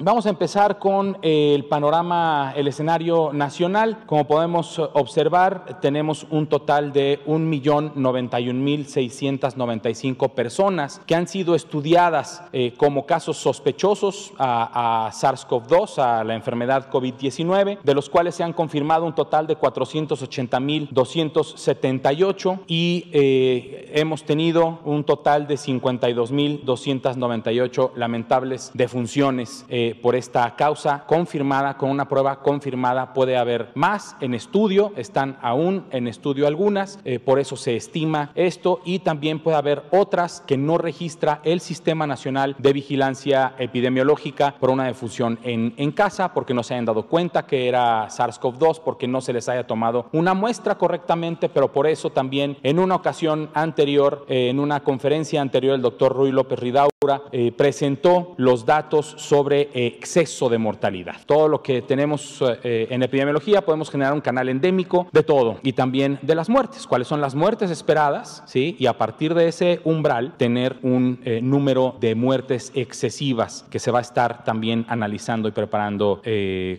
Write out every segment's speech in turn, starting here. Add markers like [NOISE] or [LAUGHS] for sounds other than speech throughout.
Vamos a empezar con el panorama, el escenario nacional. Como podemos observar, tenemos un total de 1.091.695 personas que han sido estudiadas eh, como casos sospechosos a, a SARS-CoV-2, a la enfermedad COVID-19, de los cuales se han confirmado un total de 480.278 y eh, hemos tenido un total de 52.298 lamentables defunciones eh, por esta causa confirmada, con una prueba confirmada. Puede haber más en estudio, están aún en estudio algunas, eh, por eso se estima esto y también puede haber otras que no registra el Sistema Nacional de Vigilancia Epidemiológica por una defunción en, en casa, porque no se hayan dado cuenta que era SARS-CoV-2, porque no se les haya tomado una muestra correctamente, pero por eso también en una ocasión anterior, eh, en una conferencia anterior, el doctor Ruy López Ridaura eh, presentó los datos sobre eh, exceso de mortalidad. Todo lo que tenemos en epidemiología podemos generar un canal endémico de todo y también de las muertes. ¿Cuáles son las muertes esperadas? ¿sí? Y a partir de ese umbral tener un número de muertes excesivas que se va a estar también analizando y preparando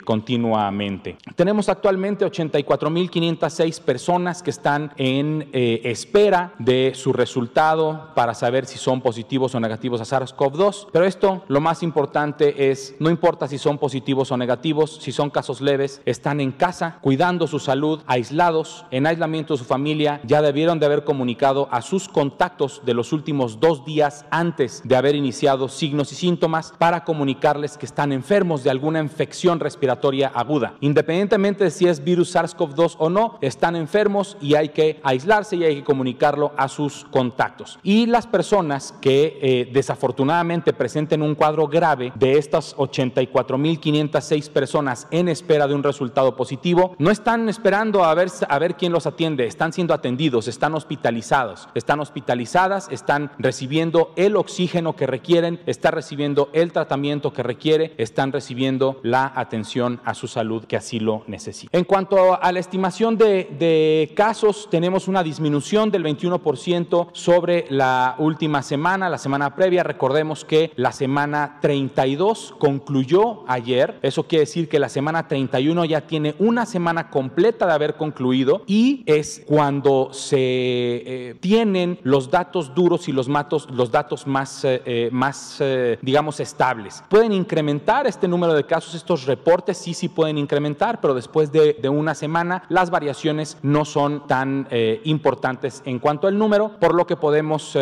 continuamente. Tenemos actualmente 84.506 personas que están en eh, espera de su resultado para saber si son positivos o negativos a SARS-CoV-2. Pero esto, lo más importante es, no importa si son positivos o negativos, si son casos leves, están en casa cuidando su salud, aislados, en aislamiento de su familia, ya debieron de haber comunicado a sus contactos de los últimos dos días antes de haber iniciado signos y síntomas para comunicarles que están enfermos de alguna infección respiratoria aguda. Independientemente de si es virus SARS-CoV-2 o no, están enfermos y hay que aislarse y hay que comunicarlo a sus contactos. Y las personas que eh, desafortunadamente presenten un cuadro grave de estas 84.506 personas en espera de un resultado positivo, no están esperando a ver, a ver quién los atiende, están siendo atendidos, están hospitalizados, están hospitalizadas, están recibiendo el oxígeno que requieren, están recibiendo el tratamiento que requiere, están recibiendo la atención a su salud que así lo necesita. En cuanto a la estimación de, de casos, tenemos una disminución del 21% sobre la última semana, la semana previa. Recordemos que la semana 32 concluyó ayer. Eso quiere decir que la semana 31 ya tiene una semana completa de haber concluido y es cuando se eh, tienen los datos duros y los, matos, los datos más, eh, eh más digamos, estables. Pueden incrementar este número de casos, estos reportes sí, sí pueden incrementar, pero después de, una semana las variaciones no son tan importantes en cuanto al número, por lo que podemos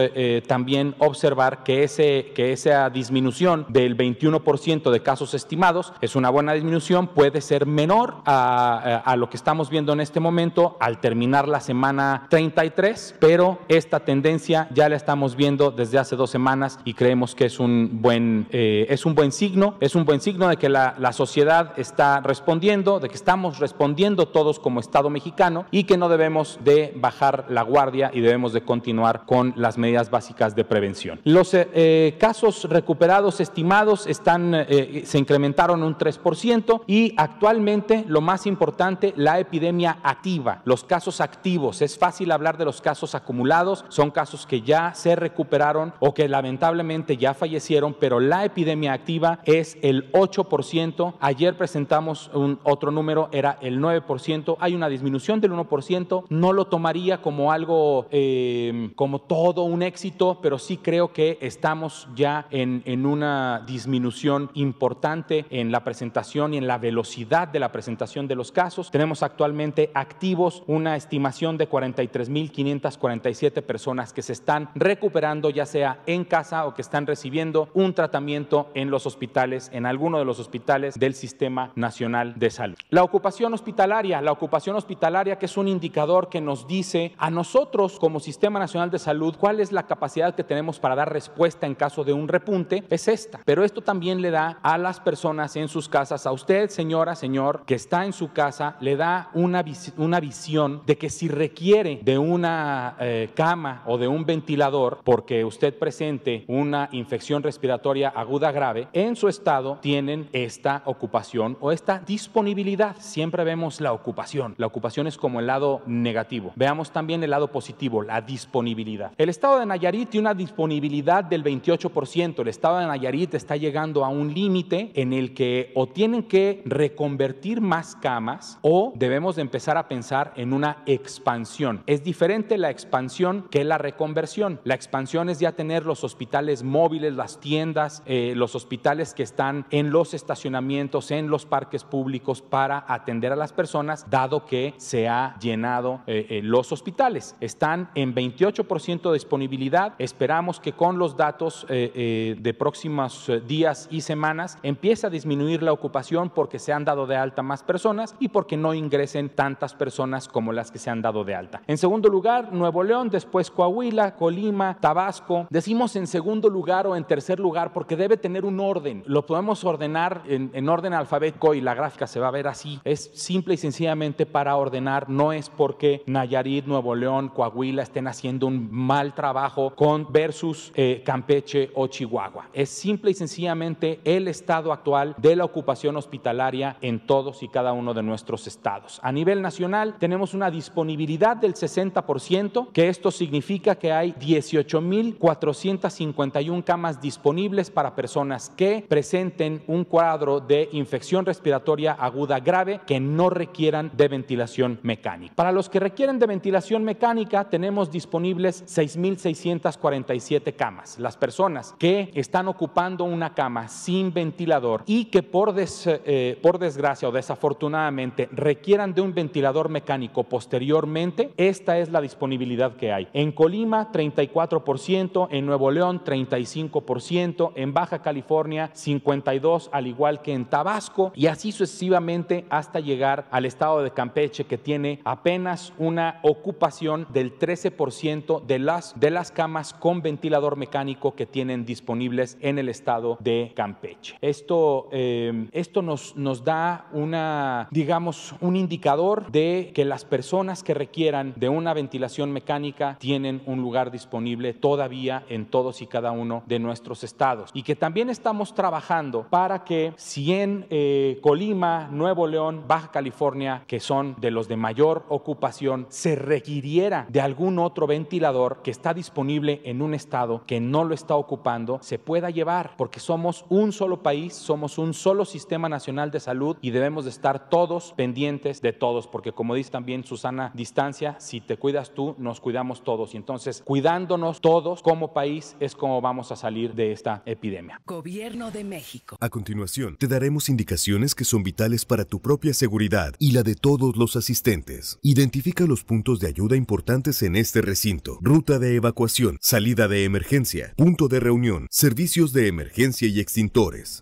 también observar que, ese, que esa disminución del 21% de casos estimados es una buena disminución, puede ser menor a, lo que estamos viendo en este momento al terminar la semana 33, pero esta tendencia ya la estamos viendo desde hace dos semanas y creemos que es un buen, es un buen signo, es un buen signo de que la, la sociedad está respondiendo, de que estamos respondiendo todos como Estado mexicano y que no debemos de bajar la guardia y debemos de continuar con las medidas básicas de prevención. Los eh, casos recuperados estimados están, eh, se incrementaron un 3% y actualmente lo más importante, la epidemia activa, los casos activos. Es fácil hablar de los casos acumulados, son casos que ya se recuperaron o que lamentablemente ya fallecieron, pero la epidemia activa es el 8%. Ayer presentamos un otro número, era el 9%. Hay una disminución del 1%. No lo tomaría como algo, eh, como todo un éxito, pero sí creo que estamos ya en, en una disminución importante en la presentación y en la velocidad de la presentación de los casos. Tenemos actualmente activos una estimación de 43.547 personas que se están recuperando, ya sea en casa o que están recibiendo un tratamiento en los hospitales, en alguno de los hospitales del Sistema Nacional de Salud. La ocupación hospitalaria, la ocupación hospitalaria que es un indicador que nos dice a nosotros como Sistema Nacional de Salud cuál es la capacidad que tenemos para dar respuesta en caso de un repunte, es esta. Pero esto también le da a las personas en sus casas, a usted, señora, señor, que está en su casa, le da una, vis una visión de que si requiere de una eh, cama o de un ventilador, porque usted presente una infección respiratoria aguda grave, en su estado tienen esta ocupación o esta disponibilidad. Siempre vemos la ocupación. La ocupación es como el lado negativo. Veamos también el lado positivo, la disponibilidad. El estado de Nayarit tiene una disponibilidad del 28%. El estado de Nayarit está llegando a un límite en el que o tienen que reconvertir más camas o debemos de empezar a pensar en una expansión. Es diferente la expansión que la reconversión. La expansión es ya tener los hospitales móviles, las tiendas, eh, los hospitales que están en los estacionamientos, en los parques públicos para atender a las personas, dado que se ha llenado eh, eh, los hospitales. Están en 28% de disponibilidad. Esperamos que con los datos de próximos días y semanas empiece a disminuir la ocupación porque se han dado de alta más personas y porque no ingresen tantas personas como las que se han dado de alta. En segundo lugar, Nuevo León, después Coahuila, Colima, Tabasco. Decimos en segundo lugar o en tercer lugar porque debe tener un orden. Lo podemos ordenar en, en orden alfabético y la gráfica se va a ver así. Es simple y sencillamente para ordenar, no es porque Nayarit, Nuevo León, Coahuila estén haciendo un mal trabajo con versus eh, Campeche o Chihuahua. Es simple y sencillamente el estado actual de la ocupación hospitalaria en todos y cada uno de nuestros estados. A nivel nacional tenemos una disponibilidad del 60%, que esto significa que hay 18.451 camas disponibles para personas que presenten un cuadro de infección respiratoria aguda grave que no requieran de ventilación mecánica. Para los que requieren de ventilación mecánica, tenemos disponibles 6.647 camas. Las personas que están ocupando una cama sin ventilador y que por, eh, por desgracia o desafortunadamente requieran de un ventilador mecánico posteriormente, esta es la disponibilidad que hay. En Colima, 34%, en Nuevo León, 35%, en Baja California, 52%, al igual que en Tabasco, y así sucesivamente hasta llegar al estado de Campeche, que tiene apenas una ocupación del 13% de las, de las camas con ventilador mecánico que tienen disponibles en el estado de Campeche. Esto, eh, esto nos, nos da una, digamos, un indicador de que las personas que requieran de una ventilación mecánica tienen un lugar disponible todavía en todos y cada uno de nuestros estados. Y que también estamos trabajando para que si en eh, Colima, Nuevo León, Baja California, que son de los de mayor ocupación, se requiriera de algún otro ventilador que está disponible en un estado que no lo está ocupando, se pueda llevar, porque somos un solo país, somos un solo sistema nacional de salud y debemos de estar todos pendientes de todos, porque como dice también Susana Distancia, si te cuidas tú, nos cuidamos todos. Y entonces, cuidándonos todos como país es como vamos a salir de esta epidemia. Gobierno de México. A continuación, te daremos indicaciones que son vitales para tu propia seguridad y la de todos los asistentes. Identifica los puntos de ayuda importantes en este recinto. Ruta de evacuación, salida de emergencia, punto de reunión, servicios de emergencia y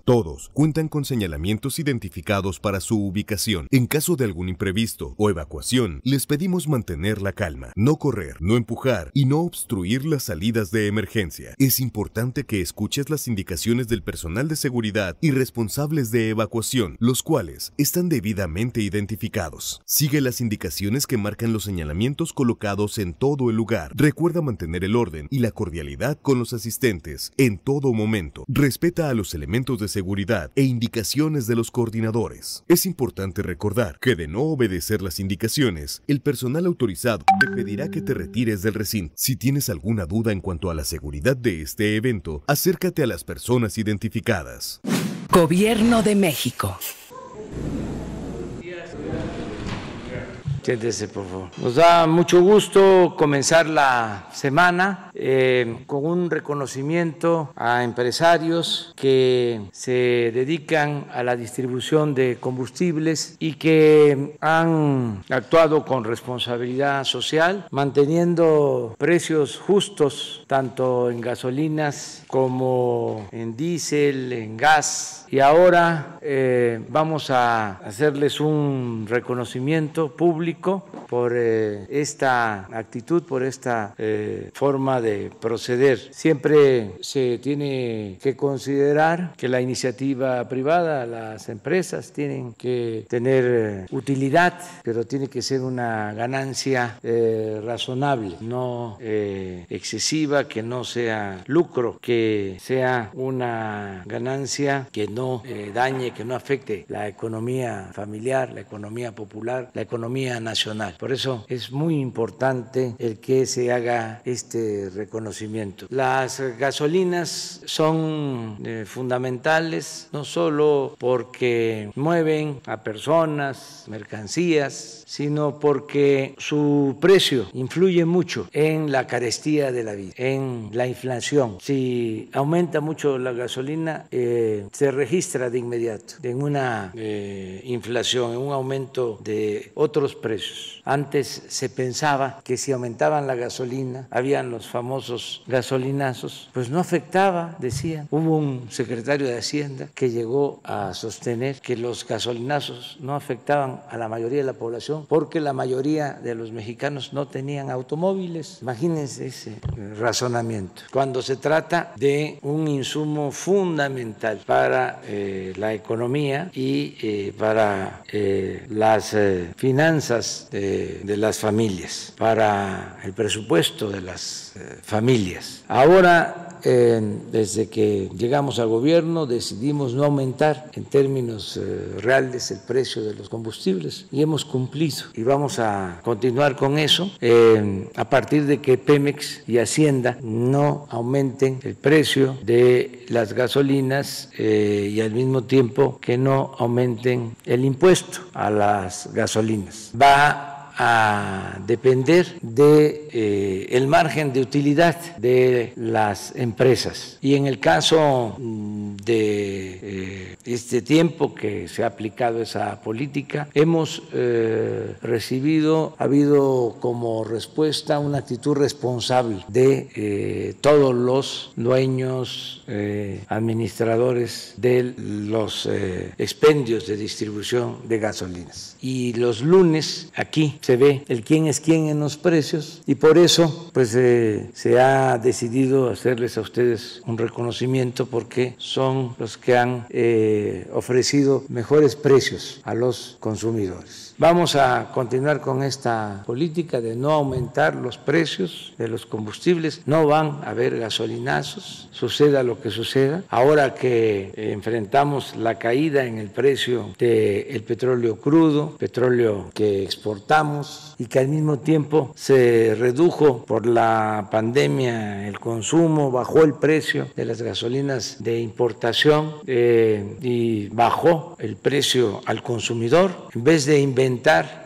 Todos cuentan con señalamientos identificados para su ubicación. En caso de algún imprevisto o evacuación, les pedimos mantener la calma, no correr, no empujar y no obstruir las salidas de emergencia. Es importante que escuches las indicaciones del personal de seguridad y responsables de evacuación, los cuales están debidamente identificados. Sigue las indicaciones que marcan los señalamientos colocados en todo el lugar. Recuerda mantener el orden y la cordialidad con los asistentes en todo momento. Respeta a los elementos de seguridad e indicaciones de los coordinadores. Es importante recordar que de no obedecer las indicaciones, el personal autorizado te pedirá que te retires del recinto. Si tienes alguna duda en cuanto a la seguridad de este evento, acércate a las personas identificadas. Gobierno de México. Siéntese, por favor. Nos da mucho gusto comenzar la semana eh, con un reconocimiento a empresarios que se dedican a la distribución de combustibles y que han actuado con responsabilidad social, manteniendo precios justos tanto en gasolinas como en diésel, en gas. Y ahora eh, vamos a hacerles un reconocimiento público por eh, esta actitud, por esta eh, forma de proceder. Siempre se tiene que considerar que la iniciativa privada, las empresas tienen que tener eh, utilidad, pero tiene que ser una ganancia razonable, no excesiva, que no sea lucro, que sea una ganancia que no dañe que no afecte la economía familiar, la economía popular, la economía nacional. Por eso es muy importante el que se haga este reconocimiento. Las gasolinas son eh, fundamentales no solo porque mueven a personas, mercancías, sino porque su precio influye mucho en la carestía de la vida, en la inflación. Si aumenta mucho la gasolina, eh, se registra de inmediato en una eh, inflación, en un aumento de otros precios. Antes se pensaba que si aumentaban la gasolina, habían los famosos gasolinazos, pues no afectaba, decían. Hubo un secretario de Hacienda que llegó a sostener que los gasolinazos no afectaban a la mayoría de la población porque la mayoría de los mexicanos no tenían automóviles. Imagínense ese razonamiento. Cuando se trata de un insumo fundamental para eh, la economía y eh, para eh, las finanzas de, de, las familias, para el presupuesto de las familias. Ahora desde que llegamos al gobierno decidimos no aumentar en términos eh, reales el precio de los combustibles y hemos cumplido y vamos a continuar con eso a partir de que Pemex y Hacienda no aumenten el precio de las gasolinas eh, y al mismo tiempo que no aumenten el impuesto a las gasolinas. Va a depender de eh, el margen de utilidad de las empresas. Y en el caso mm, de eh, este tiempo que se ha aplicado esa política hemos eh, recibido ha habido como respuesta una actitud responsable de todos los dueños administradores de los expendios de distribución de gasolinas. Y los lunes aquí se ve el quién es quién en los precios y por eso pues eh, se ha decidido hacerles a ustedes un reconocimiento porque son los que han eh, ofrecido mejores precios a los consumidores. Vamos a continuar con esta política de no aumentar los precios de los combustibles. No van a haber gasolinazos, suceda lo que suceda. Ahora que enfrentamos la caída en el precio del petróleo crudo, petróleo que exportamos y que al mismo tiempo se redujo por la pandemia el consumo, bajó el precio de las gasolinas de importación eh, y bajó el precio al consumidor. En vez de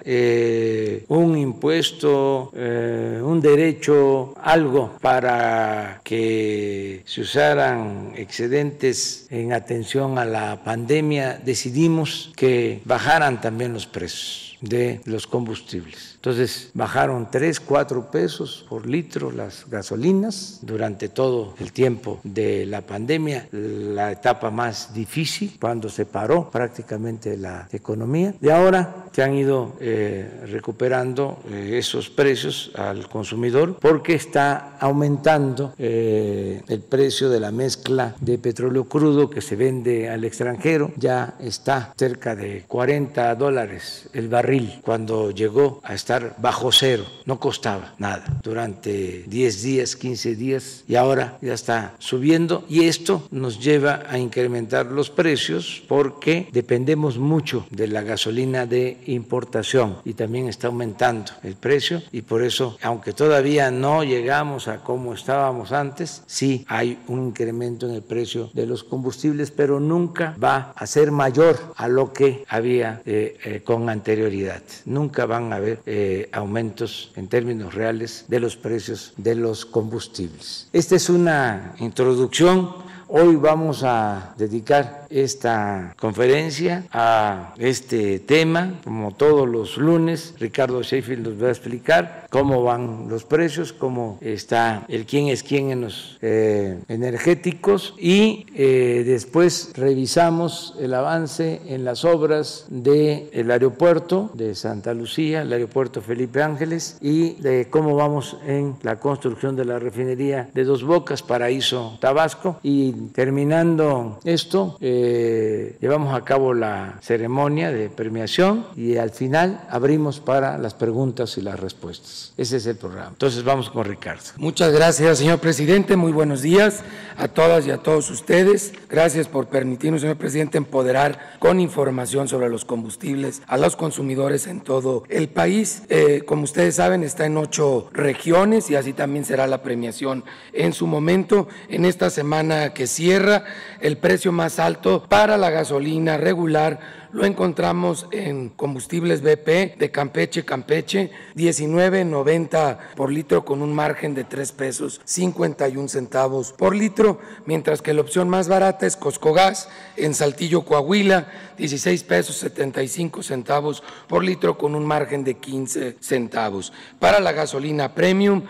eh, un impuesto, eh, un derecho, algo para que se usaran excedentes en atención a la pandemia, decidimos que bajaran también los precios de los combustibles. Entonces bajaron 3, 4 pesos por litro las gasolinas durante todo el tiempo de la pandemia, la etapa más difícil, cuando se paró prácticamente la economía. De ahora se han ido eh, recuperando eh, esos precios al consumidor porque está aumentando eh, el precio de la mezcla de petróleo crudo que se vende al extranjero. Ya está cerca de 40 dólares el barril cuando llegó a estar bajo cero, no costaba nada durante 10 días, 15 días y ahora ya está subiendo y esto nos lleva a incrementar los precios porque dependemos mucho de la gasolina de importación y también está aumentando el precio y por eso, aunque todavía no llegamos a como estábamos antes, sí hay un incremento en el precio de los combustibles, pero nunca va a ser mayor a lo que había eh, eh, con anterioridad. Nunca van a haber eh, eh, aumentos en términos reales de los precios de los combustibles. Esta es una introducción. Hoy vamos a dedicar esta conferencia a este tema, como todos los lunes. Ricardo Sheffield nos va a explicar cómo van los precios, cómo está el quién es quién en los eh, energéticos y eh, después revisamos el avance en las obras del aeropuerto de Santa Lucía, el aeropuerto Felipe Ángeles y de cómo vamos en la construcción de la refinería de Dos Bocas, Paraíso, Tabasco y terminando esto, eh, llevamos a cabo la ceremonia de premiación y al final abrimos para las preguntas y las respuestas. Ese es el programa. Entonces vamos con Ricardo. Muchas gracias, señor presidente. Muy buenos días a todas y a todos ustedes. Gracias por permitirnos, señor presidente, empoderar con información sobre los combustibles a los consumidores en todo el país. Eh, como ustedes saben, está en ocho regiones y así también será la premiación en su momento. En esta semana que cierra, el precio más alto para la gasolina regular lo encontramos en combustibles BP de Campeche, Campeche, 19.90 por litro con un margen de 3 pesos 51 centavos por litro, mientras que la opción más barata es Coscogas en Saltillo, Coahuila, 16 pesos 75 centavos por litro con un margen de 15 centavos. Para la gasolina premium,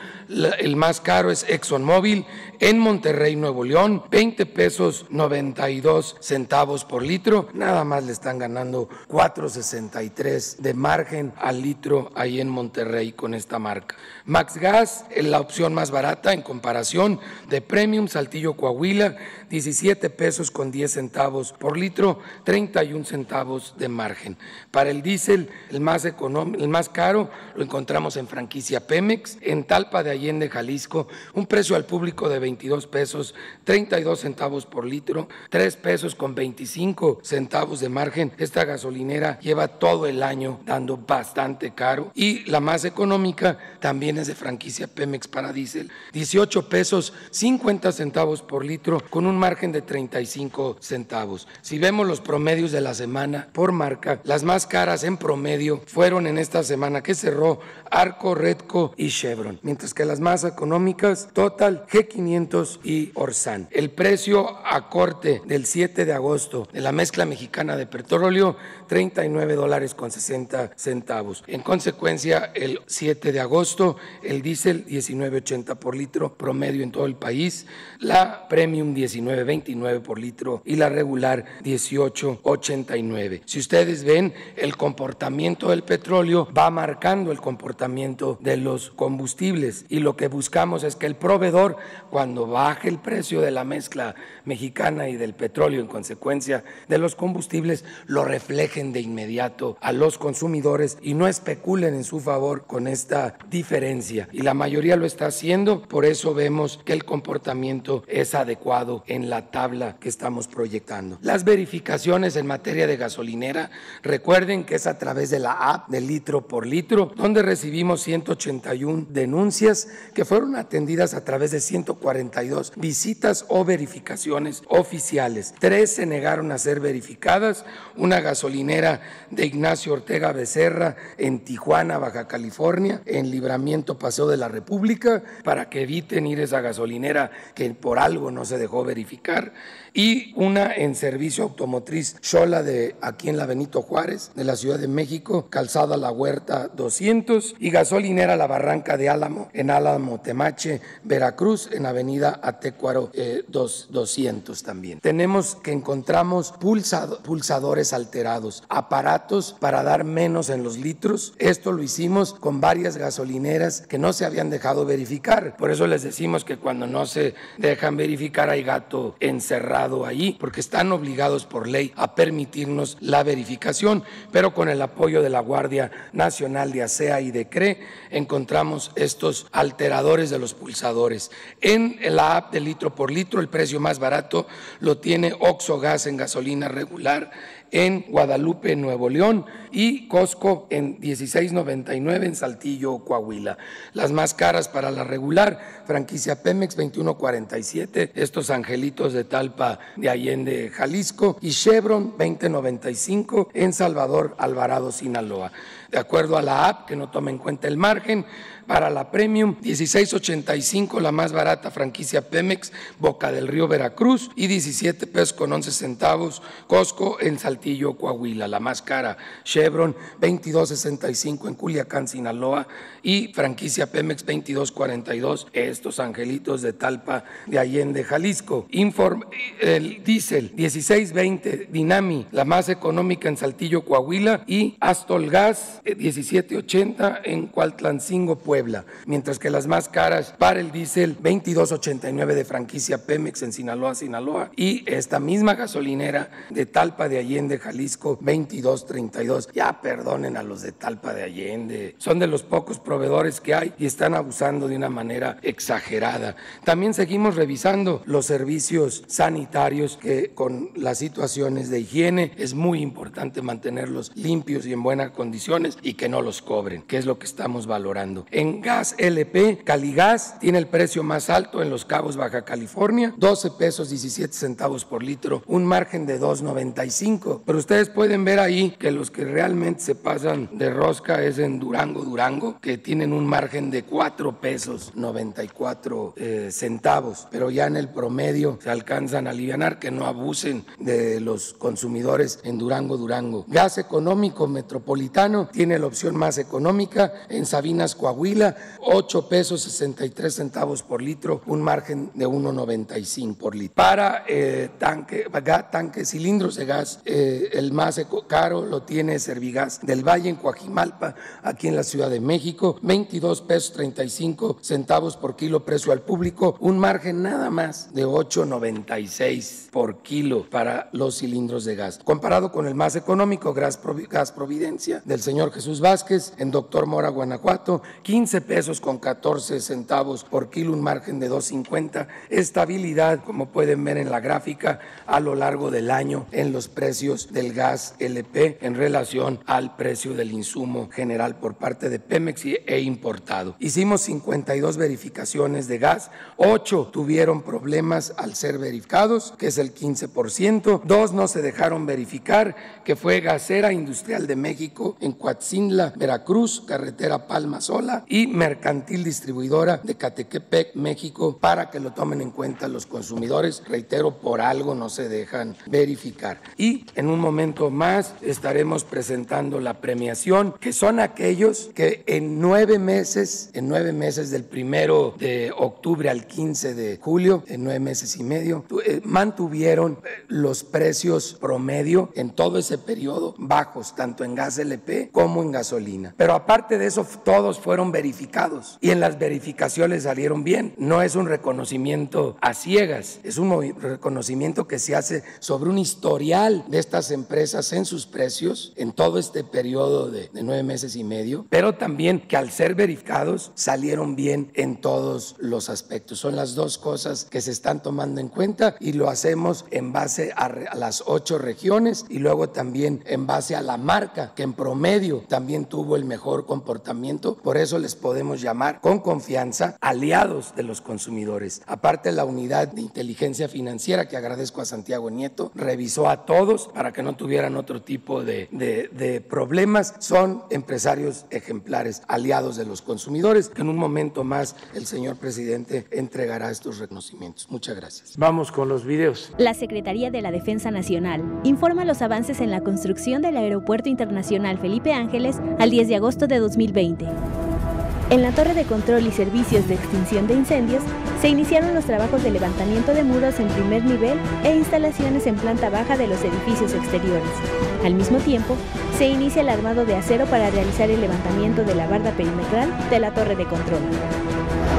el más caro es ExxonMobil en Monterrey, Nuevo León, 20 pesos 92 centavos por litro, nada más le están ganando 4.63 de margen al litro ahí en Monterrey con esta marca. Max Gas, la opción más barata en comparación de Premium Saltillo Coahuila, 17 pesos con 10 centavos por litro, 31 centavos de margen. Para el diésel, el más, el más caro lo encontramos en franquicia Pemex, en Talpa de Allende, Jalisco, un precio al público de 22 pesos, 32 centavos por litro, 3 pesos con 25 centavos de margen. Esta gasolinera lleva todo el año dando bastante caro y la más económica también es de franquicia Pemex para diésel, 18 pesos 50 centavos por litro con un margen de 35 centavos. Si vemos los promedios de la semana por marca, las más caras en promedio fueron en esta semana que cerró Arco, Redco y Chevron, mientras que las más económicas, Total, G500 y Orsan. El precio a corte del 7 de agosto de la mezcla mexicana de petróleo, 39 dólares con 60 centavos. En consecuencia, el 7 de agosto, el diésel 19.80 por litro promedio en todo el país, la premium 19.29 por litro y la regular 18.89. Si ustedes ven, el comportamiento del petróleo va marcando el comportamiento de los combustibles y lo que buscamos es que el proveedor, cuando baje el precio de la mezcla mexicana y del petróleo en consecuencia de los combustibles, lo reflejen de inmediato a los consumidores y no especulen en su favor con esta diferencia. Y la mayoría lo está haciendo, por eso vemos que el comportamiento es adecuado en la tabla que estamos proyectando. Las verificaciones en materia de gasolinera, recuerden que es a través de la app de litro por litro, donde recibimos 181 denuncias que fueron atendidas a través de 142 visitas o verificaciones oficiales. Tres se negaron a ser verificadas, una gasolinera de Ignacio Ortega Becerra en Tijuana, Baja California, en Libramiento Paseo de la República, para que eviten ir esa gasolinera que por algo no se dejó verificar y una en servicio automotriz Chola de aquí en la Benito Juárez de la Ciudad de México, Calzada La Huerta 200 y gasolinera La Barranca de Álamo en Álamo Temache, Veracruz en Avenida Atecuaro 200 eh, también. Tenemos que encontramos pulsadores alterados, aparatos para dar menos en los litros. Esto lo hicimos con varias gasolineras que no se habían dejado verificar. Por eso les decimos que cuando no se dejan verificar hay gato encerrado ahí porque están obligados por ley a permitirnos la verificación, pero con el apoyo de la Guardia Nacional de ASEA y de CRE encontramos estos alteradores de los pulsadores. En la app de litro por litro, el precio más barato lo tiene Oxo Gas en gasolina regular en Guadalupe, Nuevo León y Costco en 16.99 en Saltillo, Coahuila. Las más caras para la regular, franquicia Pemex 21.47, estos angelitos de Talpa de Allende, Jalisco y Chevron 20.95 en Salvador, Alvarado, Sinaloa. De acuerdo a la app, que no toma en cuenta el margen, para la Premium, 16.85 la más barata franquicia Pemex, Boca del Río Veracruz y 17 pesos con 11 centavos Costco en Saltillo Coahuila. La más cara, Chevron, 2265 en Culiacán, Sinaloa. Y franquicia Pemex, 2242, estos angelitos de Talpa de Allende, Jalisco. Inform, el diésel, 1620, Dinami, la más económica en Saltillo, Coahuila. Y Astol Gas, 1780 en Cualtlancingo, Puebla. Mientras que las más caras para el diésel, 2289 de franquicia Pemex en Sinaloa, Sinaloa. Y esta misma gasolinera de Talpa de Allende, Jalisco, 2232. Ya perdonen a los de Talpa de Allende. Son de los pocos proveedores que hay y están abusando de una manera exagerada. También seguimos revisando los servicios sanitarios que con las situaciones de higiene es muy importante mantenerlos limpios y en buenas condiciones y que no los cobren, que es lo que estamos valorando. En gas LP, Caligas tiene el precio más alto en Los Cabos, Baja California, 12 pesos 17 centavos por litro, un margen de 2.95. Pero ustedes pueden ver ahí que los que realmente se pasan de rosca es en Durango, Durango, que tienen un margen de 4 pesos 94 eh, centavos. Pero ya en el promedio se alcanzan a aliviar que no abusen de los consumidores en Durango, Durango. Gas económico metropolitano tiene la opción más económica en Sabinas, Coahuila, 8 pesos 63 centavos por litro, un margen de 1.95 por litro. Para eh, tanque, tanque, cilindros de gas, eh, el más caro lo tiene Servigas del Valle en Coajimalpa, aquí en la Ciudad de México, 22 pesos 35 centavos por kilo precio al público, un margen nada más de 8.96 por kilo para los cilindros de gas. Comparado con el más económico, gas Providencia, del señor Jesús Vázquez, en Doctor Mora, Guanajuato, 15 pesos con 14 centavos por kilo, un margen de 2.50. Estabilidad, como pueden ver en la gráfica, a lo largo del año en los precios del gas LP en relación al precio del insumo general por parte de Pemex e importado. Hicimos 52 verificaciones de gas, 8 tuvieron problemas al ser verificados, que es el 15%, dos no se dejaron verificar, que fue Gasera Industrial de México en Coatzinla, Veracruz, carretera Palma Sola y Mercantil Distribuidora de Catequepec, México, para que lo tomen en cuenta los consumidores. Reitero, por algo no se dejan verificar. Y en un momento más estaremos presentando la premiación, que son aquellos que en nueve meses, en nueve meses del primero de octubre al 15 de julio, en nueve meses y medio, eh, mantuvieron eh, los precios promedio en todo ese periodo bajos, tanto en gas LP como en gasolina. Pero aparte de eso, todos fueron verificados y en las verificaciones salieron bien. No es un reconocimiento a ciegas, es un reconocimiento que se hace sobre un historial de estas empresas en sus precios en todo este periodo de, de nueve meses y medio, pero también que al ser verificados salieron bien en todos los aspectos. Son las dos cosas que se están tomando en cuenta y lo hacemos en base a, a las ocho regiones y luego también en base a la marca que en promedio también tuvo el mejor comportamiento. Por eso les podemos llamar con confianza aliados de los consumidores. Aparte la unidad de inteligencia financiera que agradezco a Santiago Nieto, revisó a todos para que no tuvieran otro tipo de, de, de problemas. Son empresarios ejemplares, aliados de los consumidores, que en un momento más el señor presidente entregará estos reconocimientos. Muchas gracias. Vamos con los videos. La Secretaría de la Defensa Nacional informa los avances en la construcción del Aeropuerto Internacional Felipe Ángeles al 10 de agosto de 2020. En la torre de control y servicios de extinción de incendios se iniciaron los trabajos de levantamiento de muros en primer nivel e instalaciones en planta baja de los edificios exteriores. Al mismo tiempo, se inicia el armado de acero para realizar el levantamiento de la barda perimetral de la torre de control.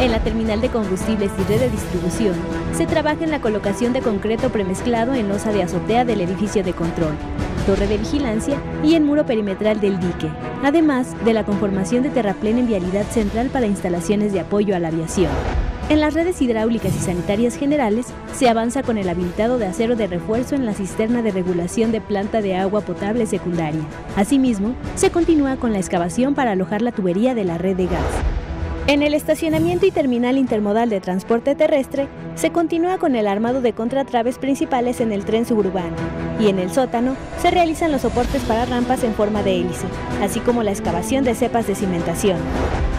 En la terminal de combustibles y red de distribución, se trabaja en la colocación de concreto premezclado en losa de azotea del edificio de control, torre de vigilancia y en muro perimetral del dique, además de la conformación de terraplén en vialidad central para instalaciones de apoyo a la aviación. En las redes hidráulicas y sanitarias generales se avanza con el habilitado de acero de refuerzo en la cisterna de regulación de planta de agua potable secundaria. Asimismo, se continúa con la excavación para alojar la tubería de la red de gas. En el estacionamiento y terminal intermodal de transporte terrestre se continúa con el armado de contratraves principales en el tren suburbano y en el sótano se realizan los soportes para rampas en forma de hélice, así como la excavación de cepas de cimentación.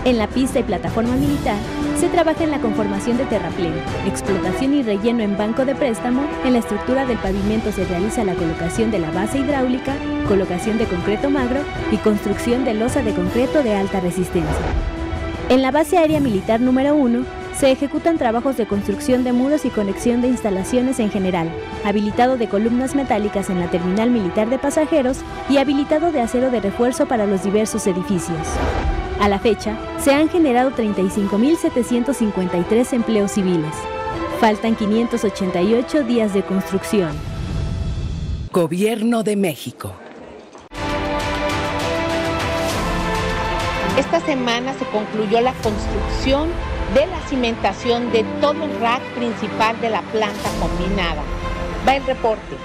En la pista y plataforma militar Se trabaja en la conformación de terraplén, explotación y relleno en banco de préstamo. En la estructura del pavimento se realiza la colocación de la base hidráulica, colocación de concreto magro y construcción de losa de concreto de alta resistencia. En la base aérea militar número 1 se ejecutan trabajos de construcción de muros y conexión de instalaciones en general, habilitado de columnas metálicas en la terminal militar de pasajeros y habilitado de acero de refuerzo para los diversos edificios. A la fecha, se han generado 35.753 empleos civiles. Faltan 588 días de construcción. Gobierno de México. Esta semana se concluyó la construcción de la cimentación de todo el rack principal de la planta combinada. Va el reporte.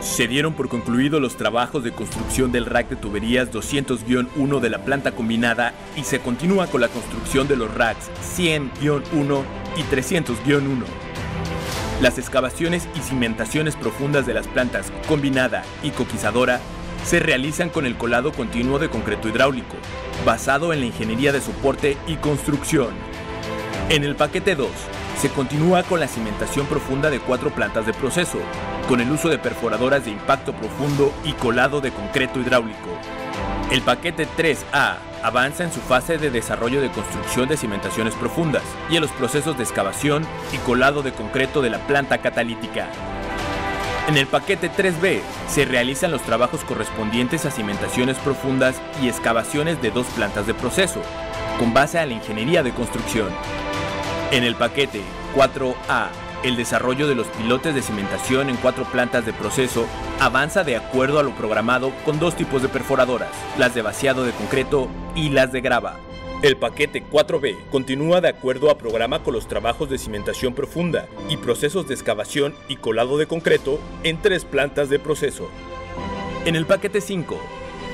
Se dieron por concluidos los trabajos de construcción del rack de tuberías 200-1 de la planta combinada y se continúa con la construcción de los racks 100-1 y 300-1. Las excavaciones y cimentaciones profundas de las plantas combinada y coquizadora se realizan con el colado continuo de concreto hidráulico, basado en la ingeniería de soporte y construcción. En el paquete 2, se continúa con la cimentación profunda de cuatro plantas de proceso, con el uso de perforadoras de impacto profundo y colado de concreto hidráulico. El paquete 3A avanza en su fase de desarrollo de construcción de cimentaciones profundas y en los procesos de excavación y colado de concreto de la planta catalítica. En el paquete 3B se realizan los trabajos correspondientes a cimentaciones profundas y excavaciones de dos plantas de proceso, con base a la ingeniería de construcción. En el paquete 4A, el desarrollo de los pilotes de cimentación en cuatro plantas de proceso avanza de acuerdo a lo programado con dos tipos de perforadoras, las de vaciado de concreto y las de grava. El paquete 4B continúa de acuerdo a programa con los trabajos de cimentación profunda y procesos de excavación y colado de concreto en tres plantas de proceso. En el paquete 5,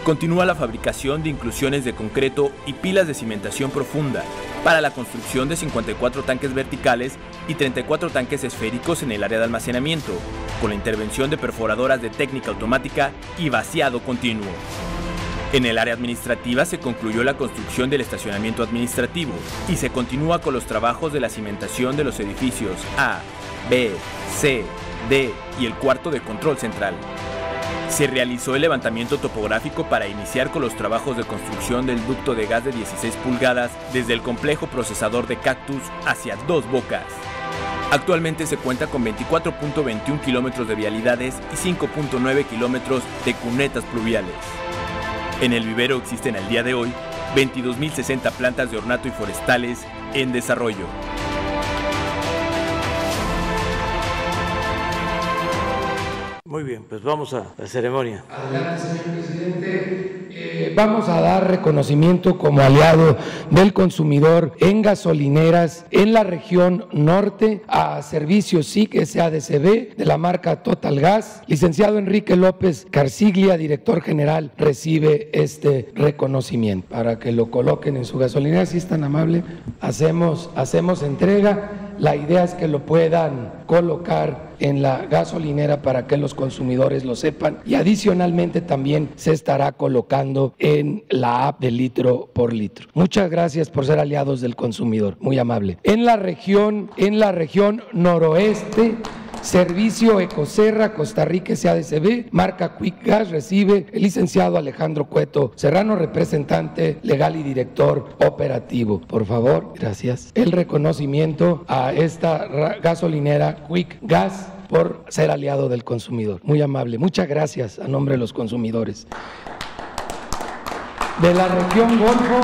continúa la fabricación de inclusiones de concreto y pilas de cimentación profunda para la construcción de 54 tanques verticales y 34 tanques esféricos en el área de almacenamiento, con la intervención de perforadoras de técnica automática y vaciado continuo. En el área administrativa se concluyó la construcción del estacionamiento administrativo y se continúa con los trabajos de la cimentación de los edificios A, B, C, D y el cuarto de control central. Se realizó el levantamiento topográfico para iniciar con los trabajos de construcción del ducto de gas de 16 pulgadas desde el complejo procesador de Cactus hacia Dos Bocas. Actualmente se cuenta con 24.21 kilómetros de vialidades y 5.9 kilómetros de cunetas pluviales. En el vivero existen al día de hoy 22.060 plantas de ornato y forestales en desarrollo. Muy bien, pues vamos a la ceremonia. Adelante, señor presidente. Eh, vamos a dar reconocimiento como aliado del consumidor en gasolineras en la región norte a Servicios SIC SADCB de la marca Total Gas. Licenciado Enrique López Carciglia, director general, recibe este reconocimiento para que lo coloquen en su gasolinera. Si es tan amable, hacemos, hacemos entrega. La idea es que lo puedan colocar en la gasolinera para que los consumidores lo sepan y adicionalmente también se estará colocando en la app de litro por litro. Muchas gracias por ser aliados del consumidor, muy amable. En la región, en la región noroeste Servicio Ecoserra, Costa Rica SADCB, marca Quick Gas, recibe el licenciado Alejandro Cueto Serrano, representante legal y director operativo. Por favor, gracias. El reconocimiento a esta gasolinera Quick Gas por ser aliado del consumidor. Muy amable. Muchas gracias a nombre de los consumidores. De la región Golfo,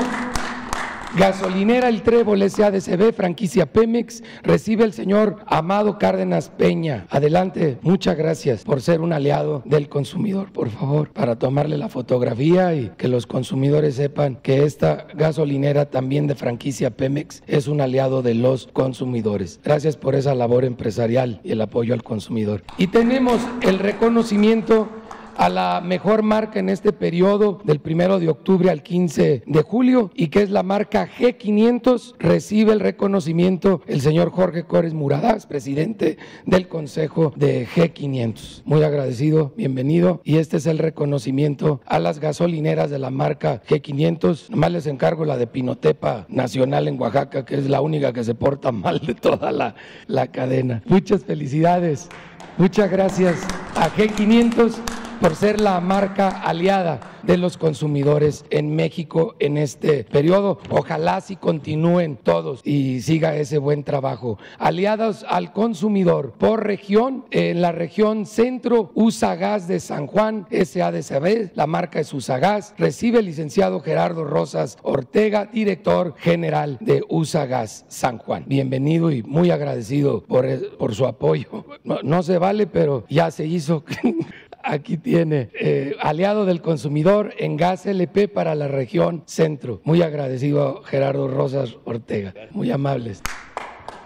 Gasolinera El Trébol SADCB, franquicia Pemex, recibe el señor Amado Cárdenas Peña. Adelante, muchas gracias por ser un aliado del consumidor, por favor, para tomarle la fotografía y que los consumidores sepan que esta gasolinera también de franquicia Pemex es un aliado de los consumidores. Gracias por esa labor empresarial y el apoyo al consumidor. Y tenemos el reconocimiento a la mejor marca en este periodo del primero de octubre al 15 de julio y que es la marca G500, recibe el reconocimiento el señor Jorge Cores Muradas, presidente del Consejo de G500. Muy agradecido, bienvenido. Y este es el reconocimiento a las gasolineras de la marca G500. Nomás les encargo la de Pinotepa Nacional en Oaxaca, que es la única que se porta mal de toda la, la cadena. Muchas felicidades. Muchas gracias a G500 por ser la marca aliada de los consumidores en México en este periodo. Ojalá si continúen todos y siga ese buen trabajo. Aliados al consumidor por región, en la región centro, Usagas de San Juan, SADCB, la marca es Usagas, recibe el licenciado Gerardo Rosas Ortega, director general de Usagas San Juan. Bienvenido y muy agradecido por, por su apoyo. No se vale, pero ya se hizo. [LAUGHS] Aquí tiene eh, aliado del consumidor en gas LP para la región centro. Muy agradecido Gerardo Rosas Ortega. Muy amables.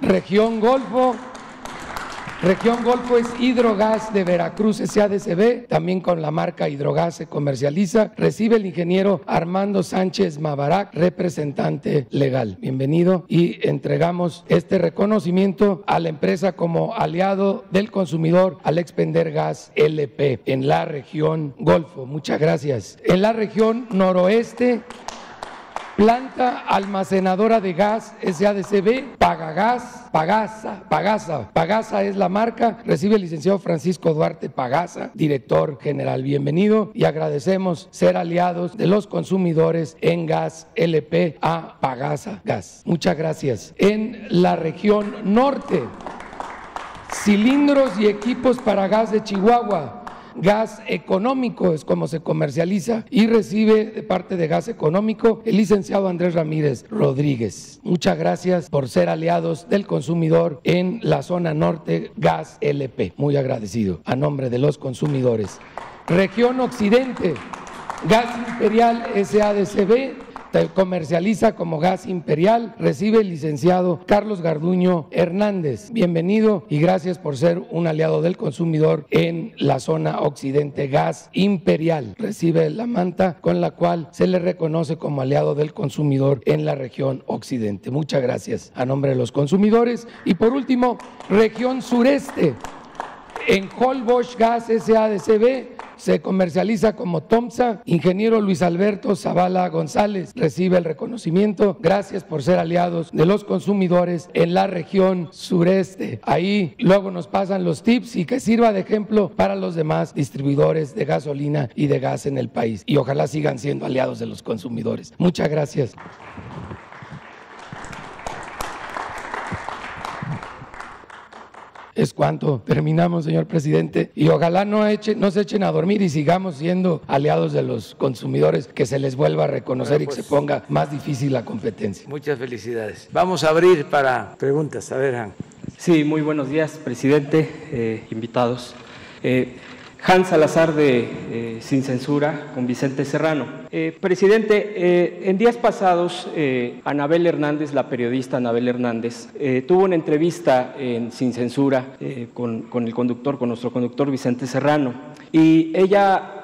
Región Golfo, Región Golfo es Hidrogas de Veracruz SADCB, también con la marca Hidrogas se comercializa. Recibe el ingeniero Armando Sánchez Mavarac, representante legal. Bienvenido y entregamos este reconocimiento a la empresa como aliado del consumidor al expender gas LP en la región Golfo. Muchas gracias. En la región noroeste Planta almacenadora de gas SADCB, Pagagas, Pagasa, Pagasa. Pagasa es la marca. Recibe el licenciado Francisco Duarte Pagasa, director general. Bienvenido y agradecemos ser aliados de los consumidores en gas LP a Pagasa Gas. Muchas gracias. En la región norte, cilindros y equipos para gas de Chihuahua gas económico, es como se comercializa, y recibe de parte de gas económico el licenciado Andrés Ramírez Rodríguez. Muchas gracias por ser aliados del consumidor en la zona norte Gas LP. Muy agradecido a nombre de los consumidores. Región Occidente, Gas Imperial SADCB comercializa como gas imperial, recibe el licenciado Carlos Garduño Hernández. Bienvenido y gracias por ser un aliado del consumidor en la zona occidente gas imperial. Recibe la manta con la cual se le reconoce como aliado del consumidor en la región occidente. Muchas gracias a nombre de los consumidores. Y por último, región sureste. En Holbosch Gas SADCB se comercializa como Tomsa. Ingeniero Luis Alberto Zavala González recibe el reconocimiento. Gracias por ser aliados de los consumidores en la región sureste. Ahí luego nos pasan los tips y que sirva de ejemplo para los demás distribuidores de gasolina y de gas en el país. Y ojalá sigan siendo aliados de los consumidores. Muchas gracias. Es cuanto terminamos, señor presidente. Y ojalá no, eche, no se echen a dormir y sigamos siendo aliados de los consumidores, que se les vuelva a reconocer y que se pues, ponga más difícil la competencia. Muchas felicidades. Vamos a abrir para preguntas. A ver, Han. Sí, muy buenos días, presidente, eh, invitados. Eh, Hans Salazar de eh, Sin Censura con Vicente Serrano. Eh, presidente, eh, en días pasados, Anabel Hernández, la periodista Anabel Hernández, tuvo una entrevista en Sin Censura con, el conductor, con nuestro conductor Vicente Serrano. Y ella,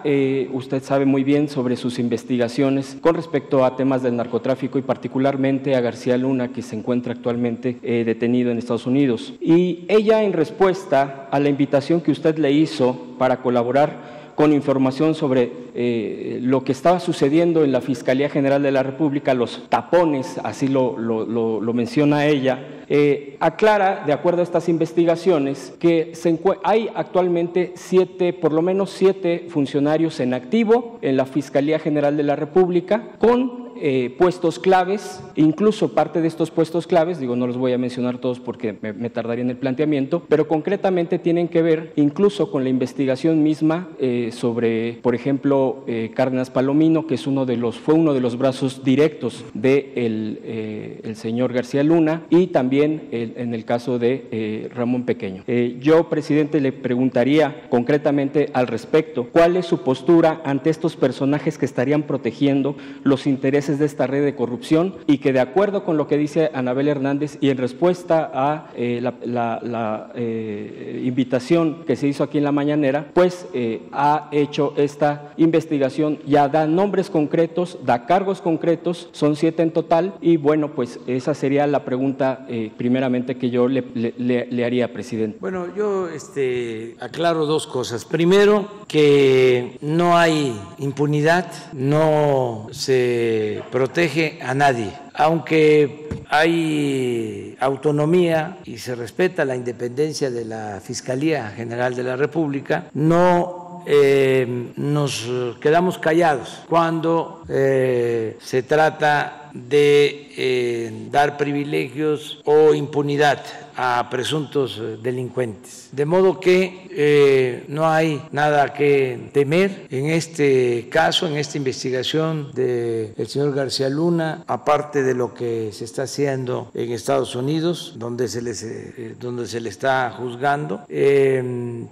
usted sabe muy bien sobre sus investigaciones con respecto a temas del narcotráfico y particularmente a García Luna, que se encuentra actualmente detenido en Estados Unidos. Y ella, en respuesta a la invitación que usted le hizo para colaborar con información sobre eh, lo que estaba sucediendo en la Fiscalía General de la República, los tapones, así lo, menciona ella, eh, aclara, de acuerdo a estas investigaciones, que hay actualmente siete, por lo menos siete funcionarios en activo en la Fiscalía General de la República con eh, puestos claves, incluso parte de estos puestos claves, digo, no los voy a mencionar todos porque me, tardaría en el planteamiento, pero concretamente tienen que ver incluso con la investigación misma eh, sobre, por ejemplo, eh, Cárdenas Palomino, que es uno de los, fue uno de los brazos directos del de el señor García Luna, y también en el caso de Ramón Pequeño. yo, presidente, le preguntaría concretamente al respecto, ¿cuál es su postura ante estos personajes que estarían protegiendo los intereses de esta red de corrupción y que de acuerdo con lo que dice Anabel Hernández y en respuesta a eh, la, eh, invitación que se hizo aquí en la mañanera, pues eh, ha hecho esta investigación, ya da nombres concretos, da cargos concretos, son siete en total y bueno, pues esa sería la pregunta primeramente que yo le, le, haría, presidente. Bueno, yo este, aclaro dos cosas. Primero, que no hay impunidad, no se protege a nadie. Aunque hay autonomía y se respeta la independencia de la Fiscalía General de la República, no eh, nos quedamos callados cuando eh, se trata de eh, dar privilegios o impunidad a presuntos delincuentes. De modo que eh, no hay nada que temer en este caso, en esta investigación del señor García Luna, aparte de lo que se está haciendo en Estados Unidos, donde se, les, eh, donde se le está juzgando.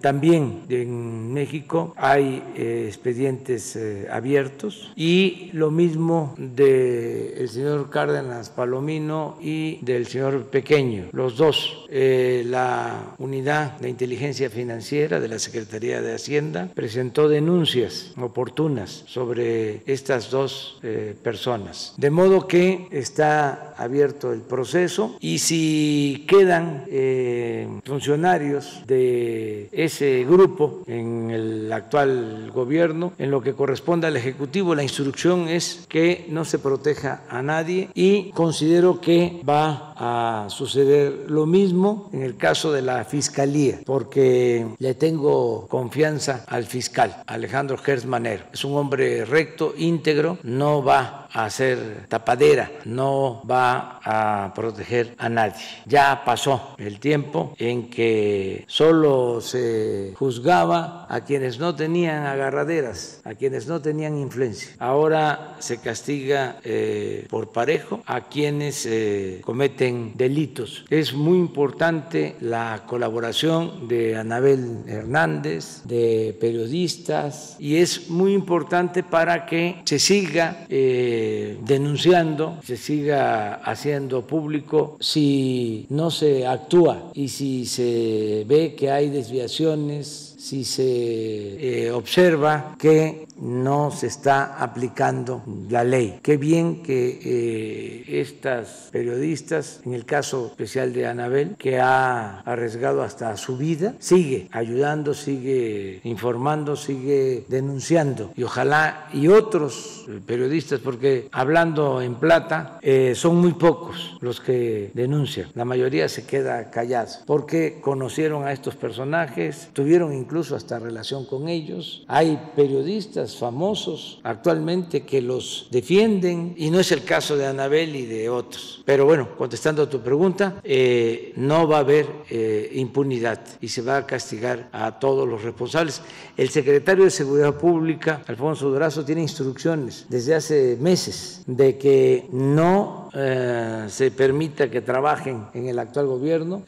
también en México hay expedientes abiertos y lo mismo del señor Cárdenas Palomino y del señor Pequeño, los dos eh, la unidad de inteligencia financiera de la Secretaría de Hacienda presentó denuncias oportunas sobre estas dos eh, personas. De modo que está abierto el proceso y si quedan eh, funcionarios de ese grupo en el actual gobierno, en lo que corresponde al Ejecutivo, la instrucción es que no se proteja a nadie y considero que va a suceder lo mismo en el caso de la Fiscalía, porque le tengo confianza al fiscal Alejandro Gersmanero. Es un hombre recto, íntegro, no va a hacer tapadera, no va a proteger a nadie. Ya pasó el tiempo en que solo se juzgaba a quienes no tenían agarraderas, a quienes no tenían influencia. Ahora se castiga eh, por parejo a quienes eh, cometen delitos. Es muy importante la colaboración de Anabel Hernández, de periodistas, y es muy importante para que se siga eh, denunciando, se siga haciendo público si no se actúa y si se ve que hay desviaciones si se eh, observa que no se está aplicando la ley. Qué bien que eh, estas periodistas, en el caso especial de Anabel, que ha arriesgado hasta su vida, sigue ayudando, sigue informando, sigue denunciando. Y ojalá y otros periodistas, porque hablando en plata, eh, son muy pocos los que denuncian. La mayoría se queda callado porque conocieron a estos personajes, tuvieron incluso hasta relación con ellos. Hay periodistas famosos actualmente que los defienden y no es el caso de Anabel y de otros. Pero bueno, contestando a tu pregunta, eh, no va a haber eh, impunidad y se va a castigar a todos los responsables. El secretario de Seguridad Pública, Alfonso Durazo, tiene instrucciones desde hace meses de que no eh, se permita que trabajen en el actual gobierno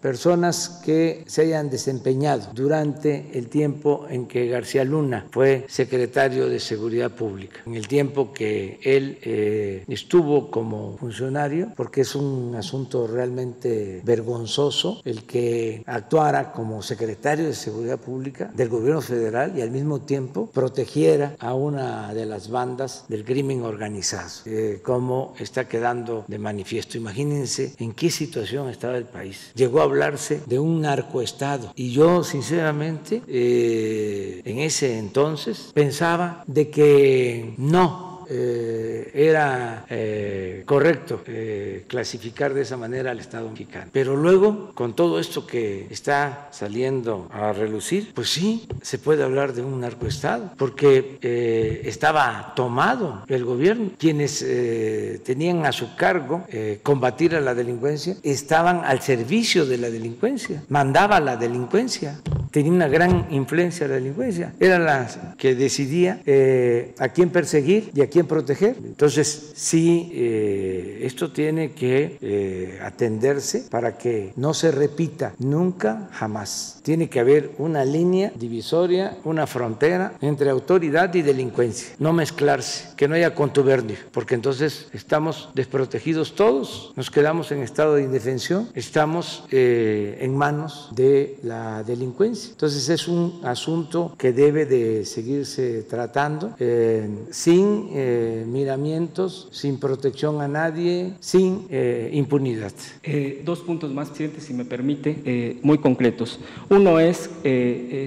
personas que se hayan desempeñado durante el tiempo en que García Luna fue secretario de Seguridad Pública, en el tiempo que él eh, estuvo como funcionario, porque es un asunto realmente vergonzoso el que actuara como secretario de Seguridad Pública del gobierno federal y al mismo tiempo protegiera a una de las bandas del crimen organizado, eh, como está quedando de manifiesto. Imagínense en qué situación estaba el país. Llegó a hablarse de un narcoestado y yo sinceramente eh, en ese entonces pensaba de que no eh, era eh, correcto eh, clasificar de esa manera al Estado mexicano. Pero luego, con todo esto que está saliendo a relucir, pues sí, se puede hablar de un narcoestado, porque estaba tomado el gobierno. Quienes tenían a su cargo combatir a la delincuencia estaban al servicio de la delincuencia, mandaba la delincuencia. tenía una gran influencia la delincuencia. Era la que decidía eh, a quién perseguir y a quién proteger. Entonces, sí, eh, esto tiene que eh, atenderse para que no se repita nunca, jamás. Tiene que haber una línea divisoria, una frontera entre autoridad y delincuencia. No mezclarse, que no haya contubernio, porque entonces estamos desprotegidos todos, nos quedamos en estado de indefensión, estamos en manos de la delincuencia. Entonces es un asunto que debe de seguirse tratando eh, sin eh, miramientos, sin protección a nadie, sin eh, impunidad. dos puntos más, presidente, si me permite, muy concretos. Uno es,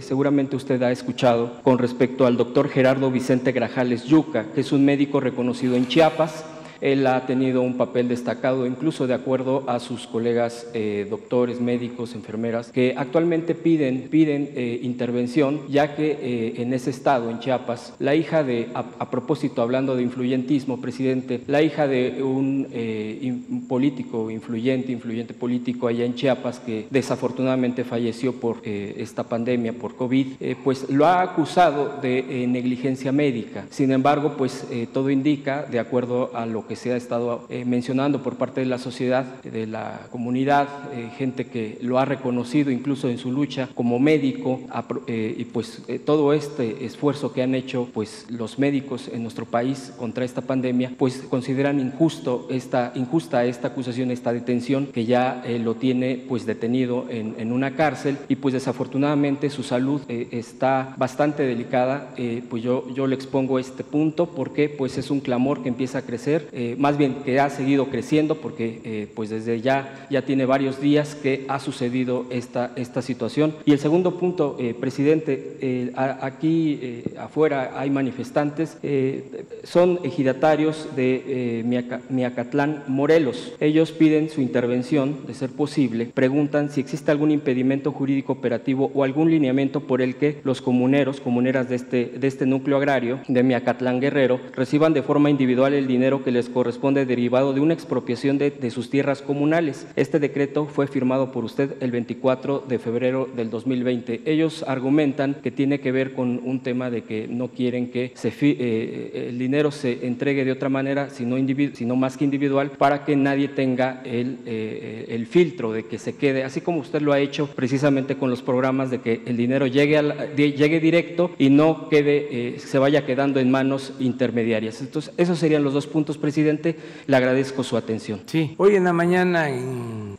seguramente usted ha escuchado con respecto al doctor Gerardo Vicente Grajales Yuca, que es un médico reconocido en Chiapas él ha tenido un papel destacado, incluso de acuerdo a sus colegas eh, doctores, médicos, enfermeras, que actualmente piden, piden eh, intervención, ya que eh, en ese estado, en Chiapas, la hija de, a, propósito, hablando de influyentismo, presidente, la hija de un, político influyente, influyente político allá en Chiapas, que desafortunadamente falleció por esta pandemia, por COVID, pues lo ha acusado de negligencia médica. Sin embargo, pues todo indica, de acuerdo a lo que se ha estado eh, mencionando por parte de la sociedad, de la comunidad, eh, gente que lo ha reconocido incluso en su lucha como médico eh, y pues todo este esfuerzo que han hecho pues los médicos en nuestro país contra esta pandemia, pues consideran injusto esta injusta esta acusación, esta detención que ya lo tiene pues detenido en, una cárcel. Y pues desafortunadamente su salud está bastante delicada, pues yo yo le expongo este punto porque pues es un clamor que empieza a crecer eh, más bien que ha seguido creciendo porque eh, pues desde ya, ya tiene varios días que ha sucedido esta, esta situación. Y el segundo punto, eh, presidente, aquí afuera hay manifestantes, son ejidatarios de Miacatlán, Morelos. Ellos piden su intervención, de ser posible, preguntan si existe algún impedimento jurídico operativo o algún lineamiento por el que los comuneros, comuneras de este, de este núcleo agrario de Miacatlán Guerrero, reciban de forma individual el dinero que les corresponde derivado de una expropiación de, sus tierras comunales. Este decreto fue firmado por usted el 24 de febrero del 2020. Ellos argumentan que tiene que ver con un tema de que no quieren que se, eh, el dinero se entregue de otra manera, sino, sino más que individual, para que nadie tenga el, eh, el filtro de que se quede, así como usted lo ha hecho precisamente con los programas de que el dinero llegue, al, llegue directo y no quede, eh, se vaya quedando en manos intermediarias. Entonces, esos serían los dos puntos presidente. Le agradezco su atención. Sí, hoy en la mañana en,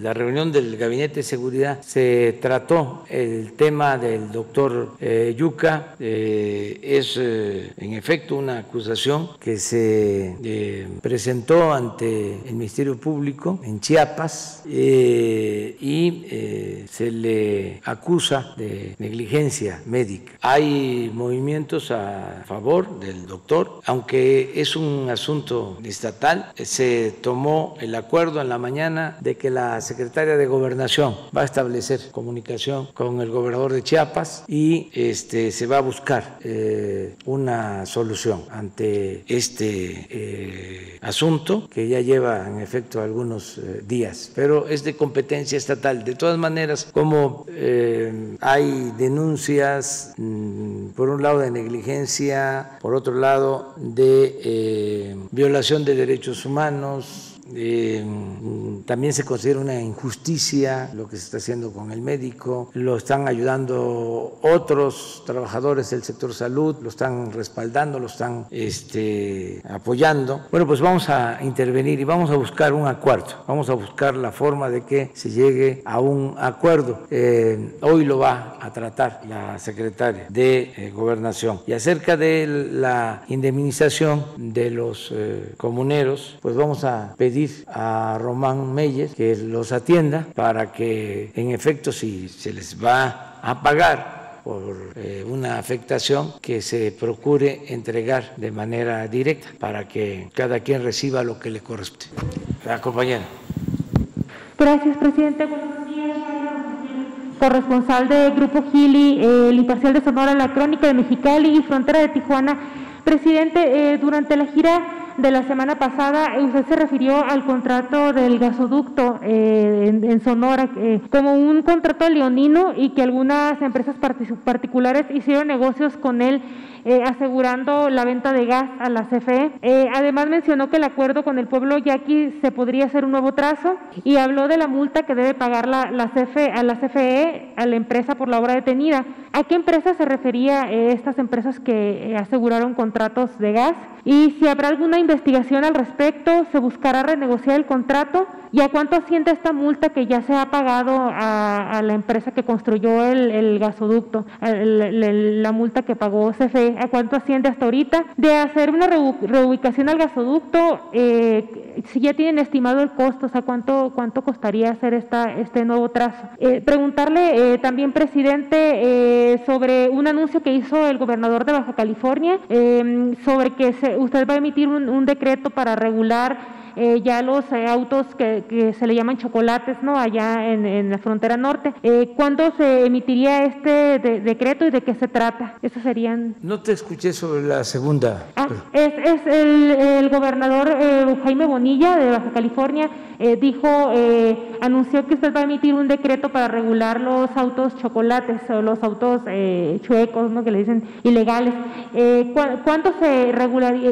la reunión del Gabinete de Seguridad se trató el tema del doctor eh, Yuca. Eh, es eh, en efecto una acusación que se presentó ante el Ministerio Público en Chiapas y se le acusa de negligencia médica. Hay movimientos a favor del doctor, aunque es un estatal. Se tomó el acuerdo en la mañana de que la secretaria de Gobernación va a establecer comunicación con el gobernador de Chiapas y este, se va a buscar eh, una solución ante este eh, asunto que ya lleva en efecto algunos eh, días, pero es de competencia estatal. De todas maneras, como hay denuncias, mm, por un lado de negligencia, por otro lado de violación de derechos humanos, eh, también se considera una injusticia lo que se está haciendo con el médico, lo están ayudando otros trabajadores del sector salud, lo están respaldando, lo están este, apoyando. Bueno, pues vamos a intervenir y vamos a buscar un acuerdo, vamos a buscar la forma de que se llegue a un acuerdo. Eh, hoy lo va a tratar la secretaria de eh, Gobernación. Y acerca de la indemnización de los comuneros, pues vamos a pedir a Román Meyes que los atienda para que en efecto si se les va a pagar por eh, una afectación que se procure entregar de manera directa para que cada quien reciba lo que le corresponde. La compañera. Gracias, presidente. Buenos días. Corresponsal de Grupo Gili, eh, el imparcial de Sonora, la crónica de Mexicali y Frontera de Tijuana. Presidente, eh, durante la gira de la semana pasada, usted se refirió al contrato del gasoducto eh, en, Sonora eh, como un contrato leonino y que algunas empresas particulares hicieron negocios con él eh, asegurando la venta de gas a la CFE. Eh, además mencionó que el acuerdo con el pueblo yaqui se podría hacer un nuevo trazo y habló de la multa que debe pagar la, la CFE, a la CFE, a la empresa por la obra detenida. ¿A qué empresas se refería eh, estas empresas que aseguraron contratos de gas? Y si habrá alguna investigación al respecto, se buscará renegociar el contrato ¿Y a cuánto asciende esta multa que ya se ha pagado a, la empresa que construyó el, gasoducto? la multa que pagó CFE, ¿a cuánto asciende hasta ahorita? De hacer una reubicación al gasoducto, eh, si ya tienen estimado el costo, o sea, ¿cuánto, cuánto costaría hacer esta, este nuevo trazo? Eh, preguntarle eh, también, presidente, sobre un anuncio que hizo el gobernador de Baja California, sobre que usted va a emitir un decreto para regular eh, ya los eh, autos que, se le llaman chocolates, ¿no? Allá en, la frontera norte. Eh, ¿Cuándo se emitiría este decreto y de qué se trata? Esos serían... No te escuché sobre la segunda. Ah, es, es el, gobernador Jaime Bonilla de Baja California dijo, anunció que usted va a emitir un decreto para regular los autos chocolates o los autos chuecos, ¿no? Que le dicen ilegales. ¿Cuándo se, regularía,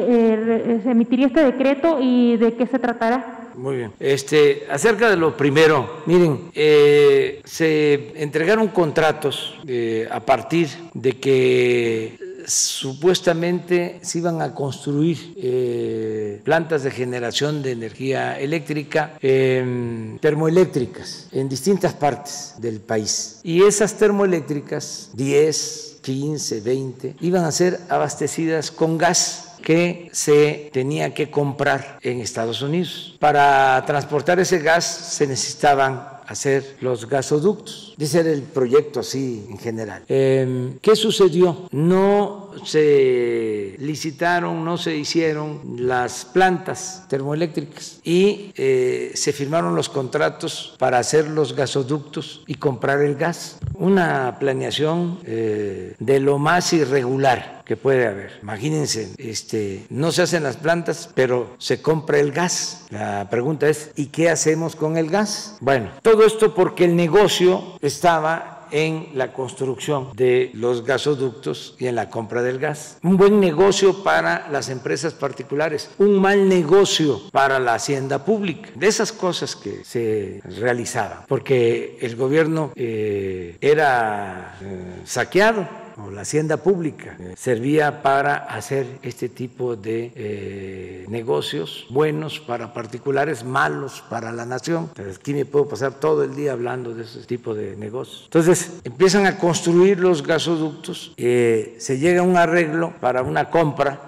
se emitiría este decreto y de qué se tratará. Muy bien. Este, acerca de lo primero, miren, eh, se entregaron contratos eh, a partir de que supuestamente se iban a construir eh, plantas de generación de energía eléctrica termoeléctricas en distintas partes del país. Y esas termoeléctricas, 10, 15, 20, iban a ser abastecidas con gas que se tenía que comprar en Estados Unidos. Para transportar ese gas se necesitaban hacer los gasoductos. Dice el proyecto así en general. Em, ¿Qué sucedió? No se licitaron, no se hicieron las plantas termoeléctricas y eh, se firmaron los contratos para hacer los gasoductos y comprar el gas. Una planeación eh, de lo más irregular que puede haber. Imagínense, este, no se hacen las plantas, pero se compra el gas. La pregunta es, ¿y qué hacemos con el gas? Bueno, todo esto porque el negocio estaba en la construcción de los gasoductos y en la compra del gas. Un buen negocio para las empresas particulares, un mal negocio para la hacienda pública. De esas cosas que se realizaban, porque el gobierno eh, era eh, saqueado o la hacienda pública eh, servía para hacer este tipo de eh, negocios buenos para particulares, malos para la nación. Entonces, aquí me puedo pasar todo el día hablando de ese tipo de negocios. Entonces empiezan a construir los gasoductos, eh, se llega a un arreglo para una compra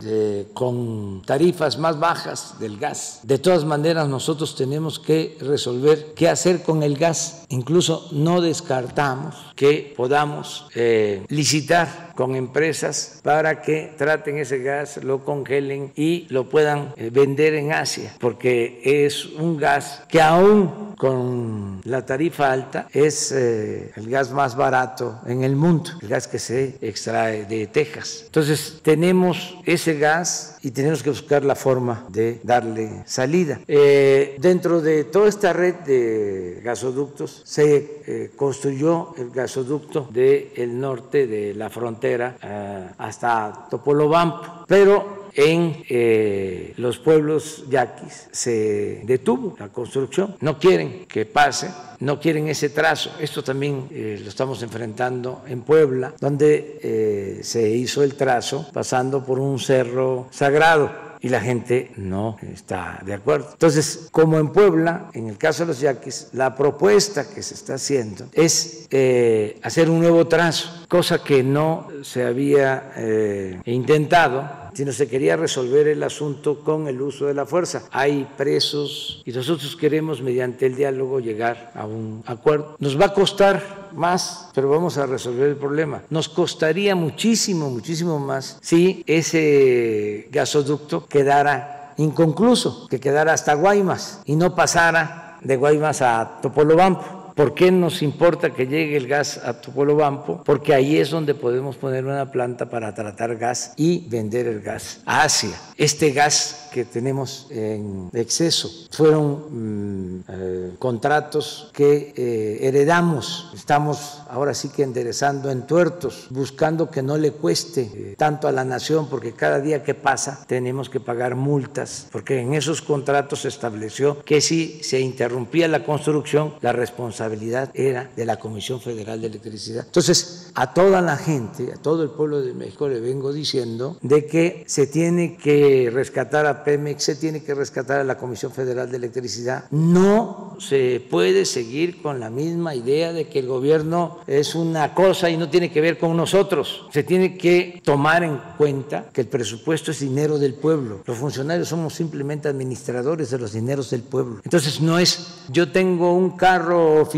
con tarifas más bajas del gas. De todas maneras, nosotros tenemos que resolver qué hacer con el gas. Incluso no descartamos que podamos licitar con empresas para que traten ese gas, lo congelen y lo puedan eh, vender en Asia, porque es un gas que aún con la tarifa alta es eh, el gas más barato en el mundo, el gas que se extrae de Texas. Entonces tenemos ese gas y tenemos que buscar la forma de darle salida. Eh, dentro de toda esta red de gasoductos se construyó el gasoducto del norte de la frontera eh, hasta Topolobampo, pero en eh, los pueblos yaquis se detuvo la construcción, no quieren que pase, no quieren ese trazo. Esto también eh, lo estamos enfrentando en Puebla, donde se hizo el trazo pasando por un cerro sagrado y la gente no está de acuerdo. Entonces, como en Puebla, en el caso de los yaquis, la propuesta que se está haciendo es eh, hacer un nuevo trazo, cosa que no se había eh, intentado sino se quería resolver el asunto con el uso de la fuerza. Hay presos y nosotros queremos mediante el diálogo llegar a un acuerdo. Nos va a costar más, pero vamos a resolver el problema. Nos costaría muchísimo, muchísimo más si ese gasoducto quedara inconcluso, que quedara hasta Guaymas y no pasara de Guaymas a Topolobampo ¿Por qué nos importa que llegue el gas a Topolobampo? Porque ahí es donde podemos poner una planta para tratar gas y vender el gas a Asia. Este gas que tenemos en exceso fueron mm, eh, contratos que eh, heredamos. Estamos ahora sí que enderezando en tuertos, buscando que no le cueste eh, tanto a la nación, porque cada día que pasa tenemos que pagar multas, porque en esos contratos se estableció que si se interrumpía la construcción, la responsabilidad era de la Comisión Federal de Electricidad. Entonces, a toda la gente, a todo el pueblo de México le vengo diciendo de que se tiene que rescatar a Pemex, se tiene que rescatar a la Comisión Federal de Electricidad. No se puede seguir con la misma idea de que el gobierno es una cosa y no tiene que ver con nosotros. Se tiene que tomar en cuenta que el presupuesto es dinero del pueblo. Los funcionarios somos simplemente administradores de los dineros del pueblo. Entonces no es yo tengo un carro oficial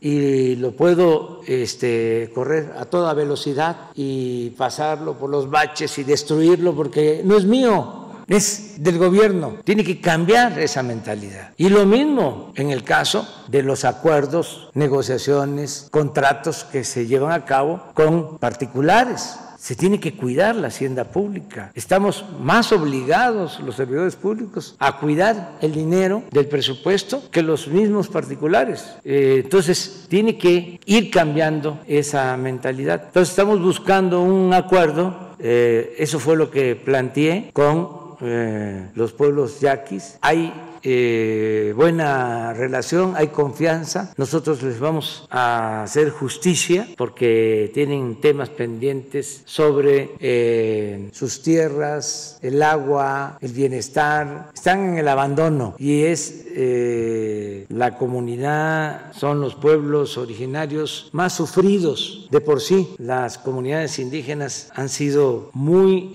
y lo puedo este, correr a toda velocidad y pasarlo por los baches y destruirlo porque no es mío es del gobierno. Tiene que cambiar esa mentalidad. Y lo mismo en el caso de los acuerdos, negociaciones, contratos que se llevan a cabo con particulares. Se tiene que cuidar la hacienda pública. Estamos más obligados los servidores públicos a cuidar el dinero del presupuesto que los mismos particulares. Eh, entonces, tiene que ir cambiando esa mentalidad. Entonces, estamos buscando un acuerdo. Eh, eso fue lo que planteé con eh, los pueblos yaquis. Hay eh, buena relación, hay confianza. Nosotros les vamos a hacer justicia porque tienen temas pendientes sobre eh, sus tierras, el agua, el bienestar. Están en el abandono y es eh, la comunidad, son los pueblos originarios más sufridos de por sí. Las comunidades indígenas han sido muy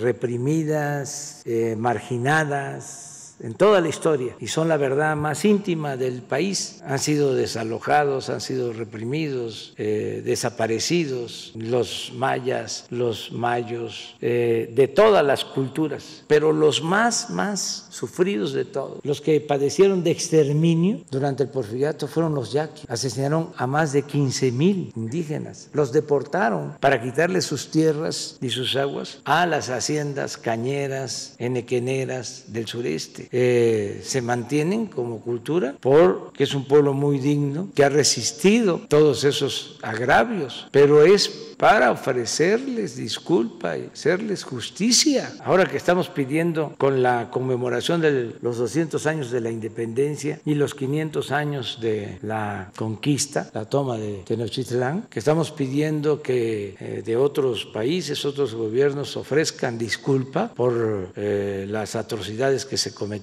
reprimidas, marginadas en toda la historia y son la verdad más íntima del país. Han sido desalojados, han sido reprimidos, eh, desaparecidos los mayas, los mayos, eh, de todas las culturas, pero los más, más sufridos de todos, los que padecieron de exterminio durante el porfiriato fueron los yaquis. Asesinaron a más de 15 mil indígenas, los deportaron para quitarles sus tierras y sus aguas a las haciendas cañeras, enequeneras del sureste eh, se mantienen como cultura porque es un pueblo muy digno que ha resistido todos esos agravios, pero es para ofrecerles disculpa y hacerles justicia. Ahora que estamos pidiendo con la conmemoración de los 200 años de la independencia y los 500 años de la conquista, la toma de Tenochtitlán, que estamos pidiendo que eh, de otros países, otros gobiernos ofrezcan disculpa por eh, las atrocidades que se cometieron,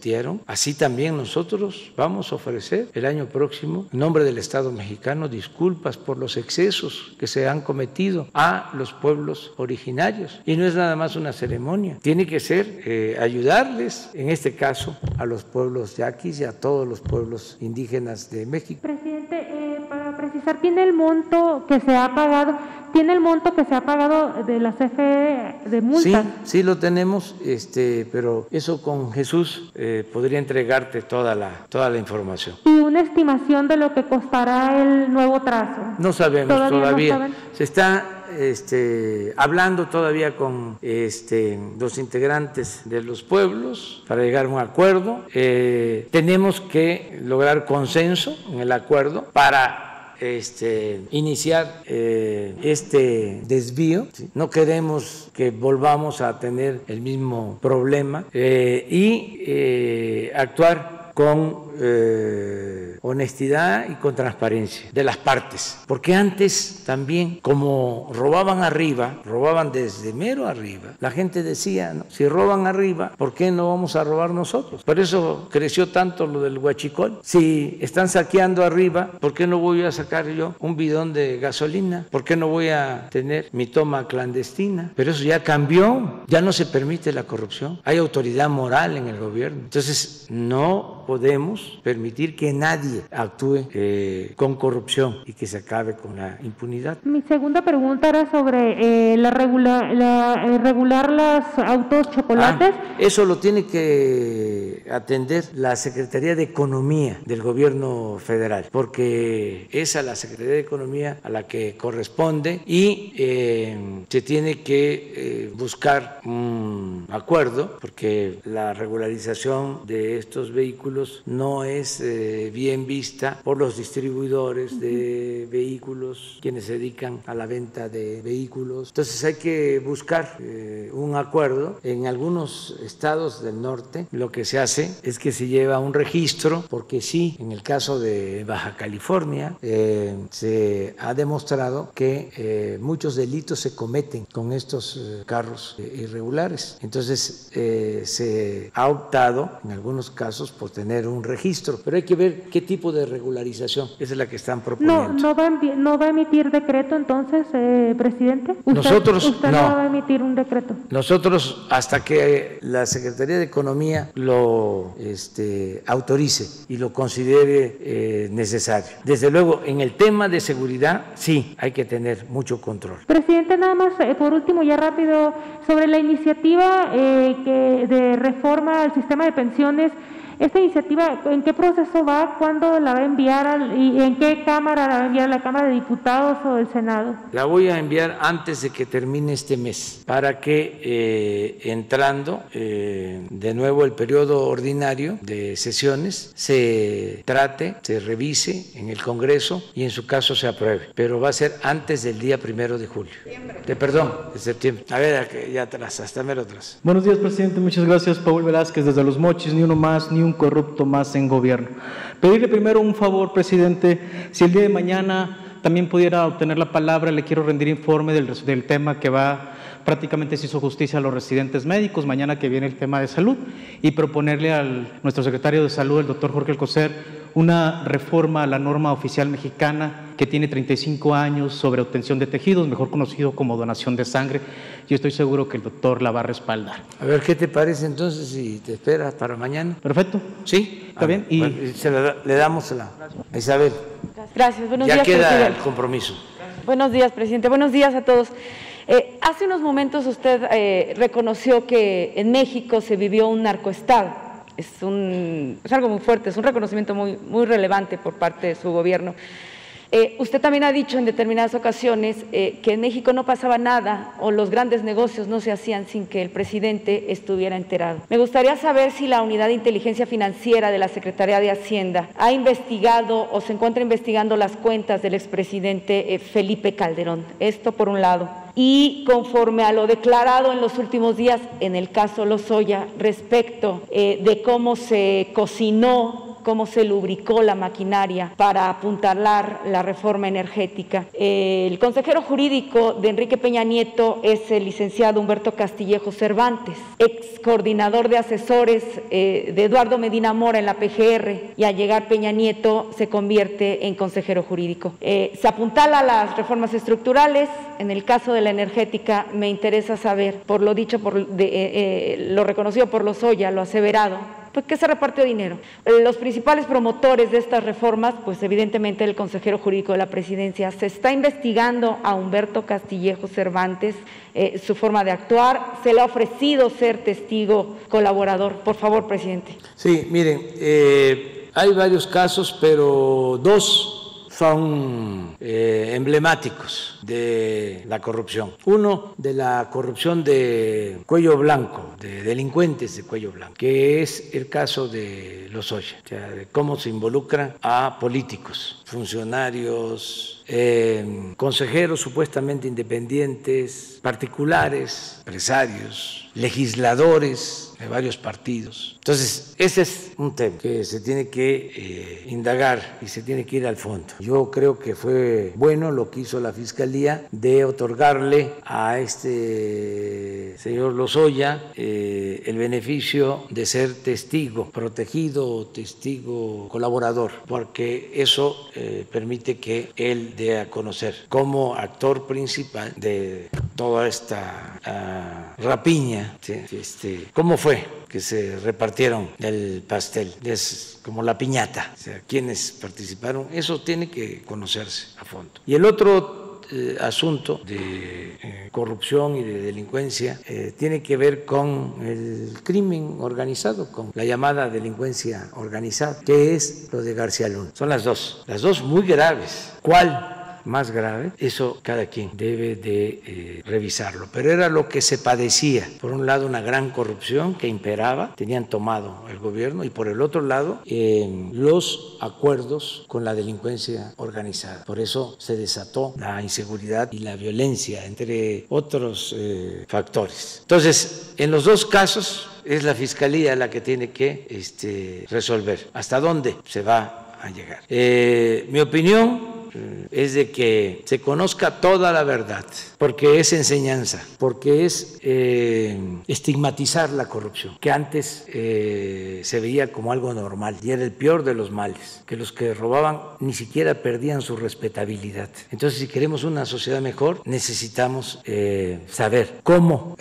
así también nosotros vamos a ofrecer el año próximo, en nombre del Estado mexicano, disculpas por los excesos que se han cometido a los pueblos originarios. Y no es nada más una ceremonia, tiene que ser eh, ayudarles, en este caso, a los pueblos yaquis y a todos los pueblos indígenas de México. Presidente, eh, para precisar, ¿tiene el monto que se ha pagado? ¿Tiene el monto que se ha pagado de la CFE de multa? Sí, sí lo tenemos, este, pero eso con Jesús eh, podría entregarte toda la, toda la información. ¿Y una estimación de lo que costará el nuevo trazo? No sabemos todavía. se está este, hablando todavía con este, los integrantes de los pueblos para llegar a un acuerdo. Eh, tenemos que lograr consenso en el acuerdo para este, iniciar eh, este desvío. No queremos que volvamos a tener el mismo problema eh, y actuar con eh, honestidad y con transparencia de las partes. Porque antes también, como robaban arriba, robaban desde mero arriba, la gente decía, si roban arriba, ¿por qué no vamos a robar nosotros? Por eso creció tanto lo del huachicol. Si están saqueando arriba, ¿por qué no voy a sacar yo un bidón de gasolina? ¿Por qué no voy a tener mi toma clandestina? Pero eso ya cambió, ya no se permite la corrupción. Hay autoridad moral en el gobierno. Entonces, no podemos permitir que nadie actúe eh, con corrupción y que se acabe con la impunidad. Mi segunda pregunta era sobre eh, la, regula, la eh, regular los autos chocolates. Ah, eso lo tiene que atender la Secretaría de Economía del Gobierno Federal, porque es a la Secretaría de Economía a la que corresponde y se tiene que buscar un acuerdo, porque la regularización de estos vehículos no es eh, bien vista por los distribuidores de vehículos, quienes se dedican a la venta de vehículos. Entonces hay que buscar eh, un acuerdo. En algunos estados del norte lo que se hace es que se lleva un registro, porque sí, en el caso de Baja California eh, se ha demostrado que muchos delitos se cometen con estos carros irregulares. Entonces se ha optado en algunos casos por tener un registro, pero hay que ver qué tipo de regularización esa es la que están proponiendo. No, no va a, no va a emitir decreto entonces, eh, presidente. Nosotros usted no. va a emitir un decreto. Nosotros hasta que la Secretaría de Economía lo este, autorice y lo considere eh, necesario. Desde luego, en el tema de seguridad sí hay que tener mucho control. Presidente, nada más eh, por último ya rápido sobre la iniciativa que de reforma al sistema de pensiones ¿Esta iniciativa en qué proceso va? ¿Cuándo la va a enviar? ¿Y en qué Cámara la va a enviar? ¿La Cámara de Diputados o el Senado? La voy a enviar antes de que termine este mes para que eh, entrando eh, de nuevo el periodo ordinario de sesiones se trate, se revise en el Congreso y en su caso se apruebe. Pero va a ser antes del día primero de julio. De perdón, de septiembre. A ver, ya atrás, hasta mero atrás. Buenos días, presidente. Muchas gracias, Paul Velázquez, desde Los Mochis. Ni uno más, ni un corrupto más en gobierno. Pedirle primero un favor, presidente, si el día de mañana también pudiera obtener la palabra, le quiero rendir informe del, tema que va prácticamente se hizo justicia a los residentes médicos, mañana que viene el tema de salud, y proponerle al nuestro secretario de salud, el doctor Jorge Alcocer, una reforma a la norma oficial mexicana que tiene 35 años sobre obtención de tejidos, mejor conocido como donación de sangre. Yo estoy seguro que el doctor la va a respaldar. A ver, ¿qué te parece entonces si te esperas para mañana? Perfecto. ¿Sí? Está bien. Y se le damos la, a Isabel. Gracias. Buenos ya días, queda presidente. el compromiso. Buenos días, presidente. Buenos días a todos. Eh, hace unos momentos usted eh, reconoció que en México se vivió un narcoestado. Es, un, es algo muy fuerte, es un reconocimiento muy, muy relevante por parte de su gobierno. Eh, usted también ha dicho en determinadas ocasiones eh, que en México no pasaba nada o los grandes negocios no se hacían sin que el presidente estuviera enterado. Me gustaría saber si la Unidad de Inteligencia Financiera de la Secretaría de Hacienda ha investigado o se encuentra investigando las cuentas del expresidente eh, Felipe Calderón. Esto por un lado y conforme a lo declarado en los últimos días en el caso Lozoya respecto de cómo se cocinó cómo se lubricó la maquinaria para apuntalar la reforma energética. El consejero jurídico de Enrique Peña Nieto es el licenciado Humberto Castillejo Cervantes, ex coordinador de asesores eh, de Eduardo Medina Mora en la PGR y al llegar Peña Nieto se convierte en consejero jurídico. Eh, se apuntala las reformas estructurales, en el caso de la energética me interesa saber, por lo dicho, por de, eh, lo reconocido por Lozoya, lo aseverado, pues que se repartió dinero. Los principales promotores de estas reformas, pues evidentemente el consejero jurídico de la presidencia, se está investigando a Humberto Castillejo Cervantes eh, su forma de actuar, se le ha ofrecido ser testigo colaborador. Por favor, presidente. Sí, miren, eh, hay varios casos, pero dos son eh, emblemáticos de la corrupción. Uno de la corrupción de cuello blanco, de delincuentes de cuello blanco, que es el caso de los Oya, o sea, de cómo se involucran a políticos, funcionarios, eh, consejeros supuestamente independientes, particulares, empresarios, legisladores de varios partidos. Entonces, ese es un tema que se tiene que eh, indagar y se tiene que ir al fondo. Yo creo que fue bueno lo que hizo la Fiscalía de otorgarle a este señor Lozoya eh, el beneficio de ser testigo protegido o testigo colaborador, porque eso eh, permite que él de a conocer como actor principal de toda esta uh, rapiña, este, cómo fue que se repartieron el pastel, es como la piñata, o sea, quienes participaron, eso tiene que conocerse a fondo. Y el otro eh, asunto de eh, corrupción y de delincuencia eh, tiene que ver con el crimen organizado, con la llamada delincuencia organizada, que es lo de García Luna. Son las dos, las dos muy graves. ¿Cuál? Más grave, eso cada quien debe de eh, revisarlo. Pero era lo que se padecía. Por un lado, una gran corrupción que imperaba, tenían tomado el gobierno, y por el otro lado, eh, los acuerdos con la delincuencia organizada. Por eso se desató la inseguridad y la violencia, entre otros eh, factores. Entonces, en los dos casos, es la fiscalía la que tiene que este, resolver hasta dónde se va a llegar. Eh, mi opinión es de que se conozca toda la verdad, porque es enseñanza, porque es eh, estigmatizar la corrupción, que antes eh, se veía como algo normal y era el peor de los males, que los que robaban ni siquiera perdían su respetabilidad. Entonces, si queremos una sociedad mejor, necesitamos eh, saber cómo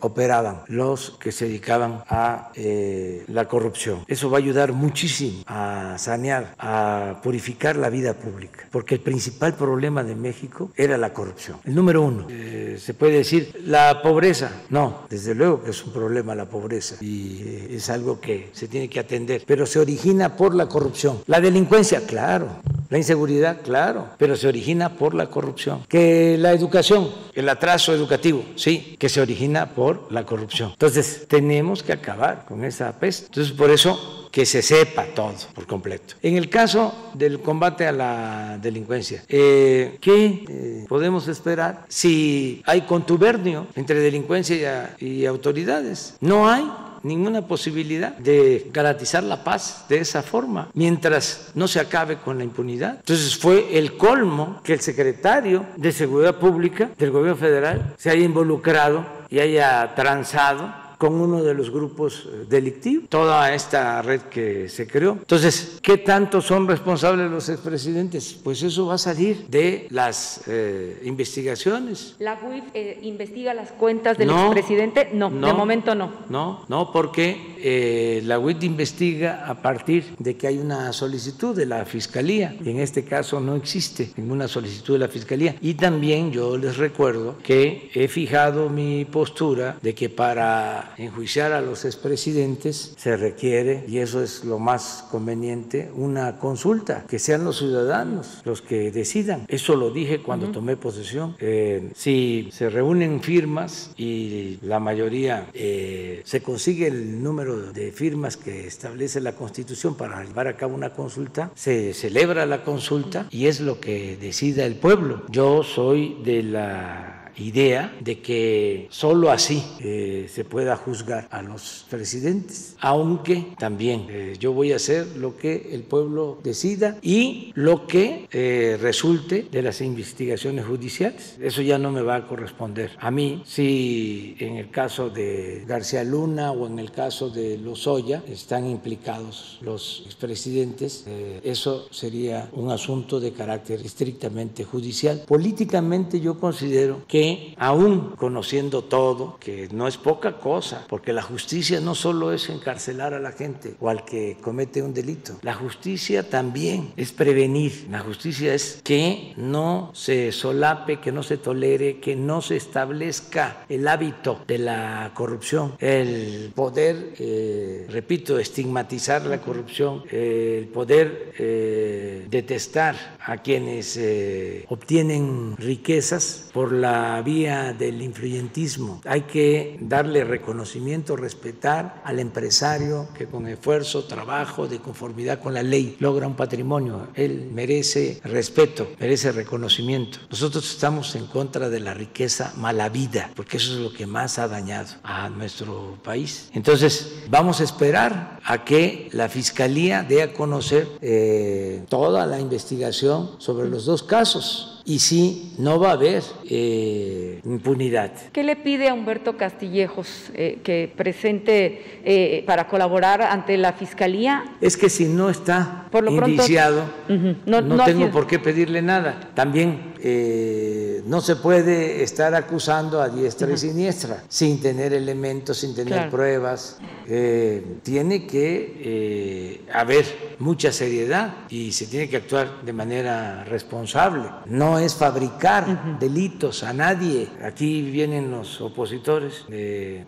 operaban los que se dedicaban a la corrupción. Eso va a ayudar muchísimo a sanear, a purificar la vida pública porque el principal problema de México era la corrupción. El número uno, eh, se puede decir la pobreza. No, desde luego que es un problema la pobreza y eh, es algo que se tiene que atender, pero se origina por la corrupción. La delincuencia, claro. La inseguridad, claro, pero se origina por la corrupción. Que la educación, el atraso educativo, sí, que se origina por la corrupción. Entonces, tenemos que acabar con esa peste. Entonces, por eso que se sepa todo por completo. En el caso del combate a la delincuencia, eh, ¿qué eh, podemos esperar si hay contubernio entre delincuencia y autoridades? No hay ninguna posibilidad de garantizar la paz de esa forma, mientras no se acabe con la impunidad. Entonces fue el colmo que el secretario de Seguridad Pública del gobierno federal se haya involucrado y haya transado con uno de los grupos eh, delictivos, toda esta red que se creó. Entonces, ¿qué tanto son responsables los expresidentes? Pues eso va a salir de las eh, investigaciones. ¿La UIF eh, investiga las cuentas del expresidente? No, de momento no. No, no, porque la UIF investiga a partir de que hay una solicitud de la Fiscalía, y en este caso no existe ninguna solicitud de la Fiscalía. Y también yo les recuerdo que he fijado mi postura de que para enjuiciar a los expresidentes se requiere, y eso es lo más conveniente, una consulta, que sean los ciudadanos los que decidan. Eso lo dije cuando tomé posesión. Eh, si se reúnen firmas y la mayoría eh, se consigue el número de firmas que establece la Constitución para llevar a cabo una consulta, se celebra la consulta y es lo que decida el pueblo. Yo soy de la idea de que solo así eh, se pueda juzgar a los presidentes, aunque también eh, yo voy a hacer lo que el pueblo decida y lo que eh, resulte de las investigaciones judiciales. Eso ya no me va a corresponder a mí. Si en el caso de García Luna o en el caso de Lozoya están implicados los expresidentes, eso sería un asunto de carácter estrictamente judicial. Políticamente yo considero que aún conociendo todo, que no es poca cosa, porque la justicia no solo es encarcelar a la gente o al que comete un delito, la justicia también es prevenir, la justicia es que no se solape, que no se tolere, que no se establezca el hábito de la corrupción, el poder, eh, repito, estigmatizar la corrupción, el poder eh, detestar a quienes eh, obtienen riquezas por la vía del influyentismo. Hay que darle reconocimiento, respetar al empresario que con esfuerzo, trabajo, de conformidad con la ley logra un patrimonio. Él merece respeto, merece reconocimiento. Nosotros estamos en contra de la riqueza mala vida, porque eso es lo que más ha dañado a nuestro país. Entonces, vamos a esperar a que la Fiscalía dé a conocer eh, toda la investigación sobre los dos casos y sí, no va a haber eh, impunidad. ¿Qué le pide a Humberto Castillejos eh, que presente eh, para colaborar ante la Fiscalía? Es que si no está Por lo pronto- indiciado, no- no, no ha tengo por qué pedirle nada. También eh, no se puede estar acusando a diestra y siniestra sin tener elementos, sin tener Claro. pruebas. Eh, tiene que eh, haber mucha seriedad y se tiene que actuar de manera responsable. No es fabricar delitos a nadie. Aquí vienen los opositores,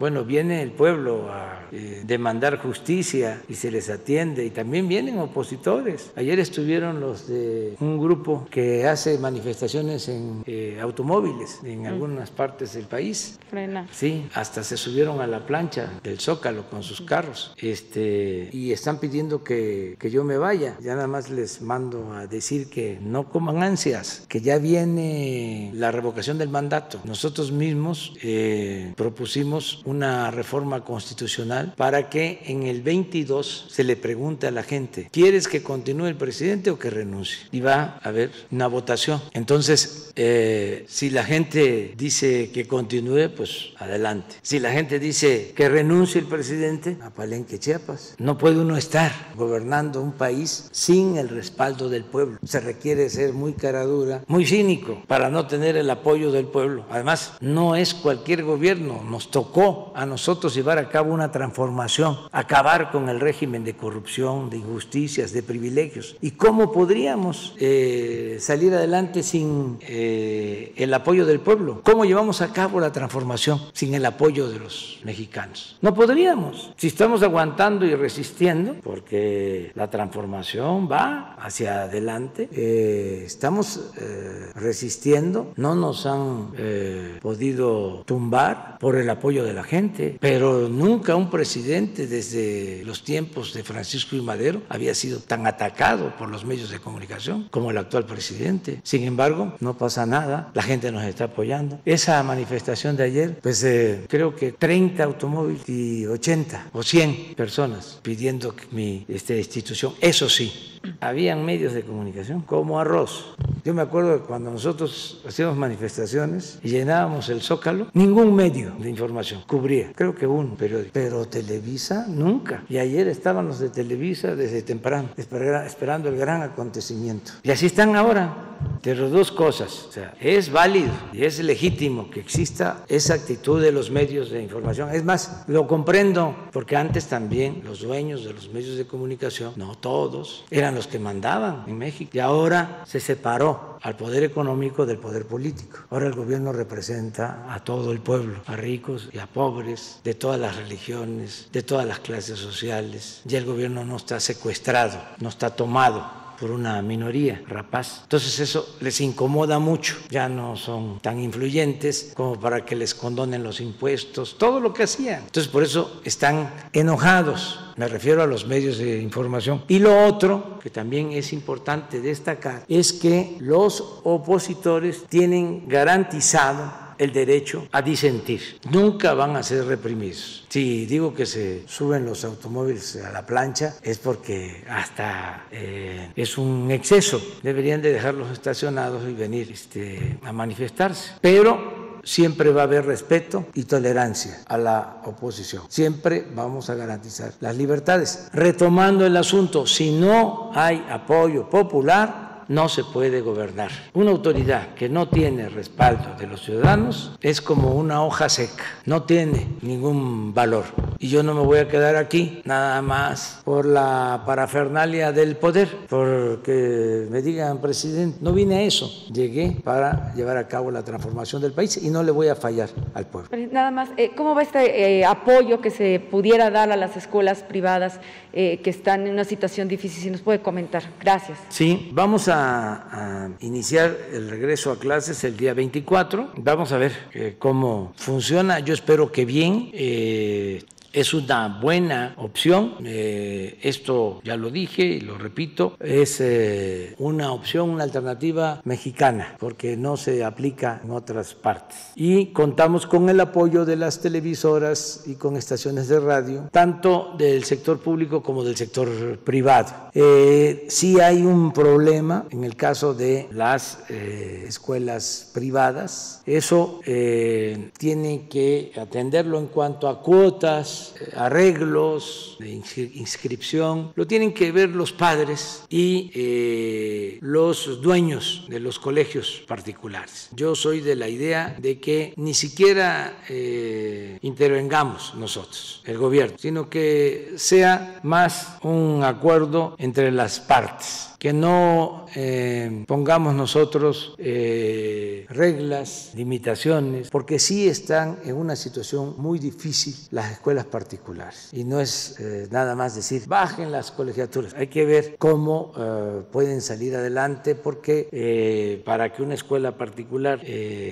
bueno, viene el pueblo a demandar justicia y se les atiende y también vienen opositores. Ayer estuvieron los de un grupo que hace manifestaciones en eh, automóviles en algunas partes del país. Frena. Sí, hasta se subieron a la plancha del Zócalo con sus carros este, y están pidiendo que, que yo me vaya. Ya nada más les mando a decir que no coman ansias, que ya viene la revocación del mandato. Nosotros mismos eh, propusimos una reforma constitucional para que en el 22 se le pregunte a la gente, ¿quieres que continúe el presidente o que renuncie? Y va a haber una votación. Entonces, eh, si la gente dice que continúe, pues adelante. Si la gente dice que renuncie el presidente, a Palenque, Chiapas. No puede uno estar gobernando un país sin el respaldo del pueblo. Se requiere ser muy caradura, muy cínico para no tener el apoyo del pueblo. Además, no es cualquier gobierno. Nos tocó a nosotros llevar a cabo una transformación, acabar con el régimen de corrupción, de injusticias, de privilegios. ¿Y cómo podríamos eh, salir adelante sin eh, el apoyo del pueblo? ¿Cómo llevamos a cabo la transformación sin el apoyo de los mexicanos? No podríamos. Si estamos aguantando y resistiendo, porque la transformación va hacia adelante, eh, estamos eh, resistiendo, no nos han podido tumbar por el apoyo de la gente, pero nunca un presidente desde los tiempos de Francisco y Madero había sido tan atacado por los medios de comunicación como el actual presidente. Sin embargo, no pasa nada, la gente nos está apoyando. Esa manifestación de ayer, pues eh, creo que 30 automóviles y 80 o 100 personas pidiendo mi este, institución, eso sí, habían medios de comunicación como arroz. Yo me acuerdo que cuando nosotros hacíamos manifestaciones y llenábamos el zócalo, ningún medio de información cubría, creo que un periódico, pero Televisa nunca. Y ayer estaban los de Televisa desde temprano, espera- esperando el gran acontecimiento. Y así están ahora. Pero dos cosas, o sea, es válido y es legítimo que exista esa actitud de los medios de información. Es más, lo comprendo, porque antes también los dueños de los medios de comunicación, no todos, eran los que mandaban en México. Y ahora se separó al poder económico del poder político. Ahora el gobierno representa a todo el pueblo, a ricos y a pobres, de todas las religiones, de todas las clases sociales. Ya el gobierno no está secuestrado, no está tomado por una minoría rapaz. Entonces eso les incomoda mucho, ya no son tan influyentes como para que les condonen los impuestos, todo lo que hacían. Entonces por eso están enojados, me refiero a los medios de información. Y lo otro, que también es importante destacar, es que los opositores tienen garantizado el derecho a disentir. Nunca van a ser reprimidos. Si digo que se suben los automóviles a la plancha es porque hasta eh, es un exceso. Deberían de dejarlos estacionados y venir este, a manifestarse. Pero siempre va a haber respeto y tolerancia a la oposición. Siempre vamos a garantizar las libertades. Retomando el asunto, si no hay apoyo popular, no se puede gobernar. Una autoridad que no tiene respaldo de los ciudadanos es como una hoja seca, no tiene ningún valor. Y yo no me voy a quedar aquí nada más por la parafernalia del poder, porque me digan, presidente, no vine a eso, llegué para llevar a cabo la transformación del país y no le voy a fallar al pueblo. Nada más, eh, ¿cómo va este eh, apoyo que se pudiera dar a las escuelas privadas eh, que están en una situación difícil? Si nos puede comentar. Gracias. Sí, vamos a, a iniciar el regreso a clases el día 24. Vamos a ver eh, cómo funciona. Yo espero que bien. Eh, es una buena opción. Eh, esto ya lo dije y lo repito, es eh, una opción, una alternativa mexicana, porque no se aplica en otras partes. Y contamos con el apoyo de las televisoras y con estaciones de radio, tanto del sector público como del sector privado. Eh, sí hay un problema en el caso de las eh, escuelas privadas. Eso tiene que atenderlo en cuanto a cuotas, eh, arreglos de inscripción. Lo tienen que ver los padres y eh, los dueños de los colegios particulares. Yo soy de la idea de que ni siquiera eh, intervengamos nosotros, el gobierno, sino que sea más un acuerdo entre las partes que no eh, pongamos nosotros eh, reglas, limitaciones, porque sí están en una situación muy difícil las escuelas particulares. Y no es eh, nada más decir, bajen las colegiaturas. Hay que ver cómo pueden salir adelante, porque para que una escuela particular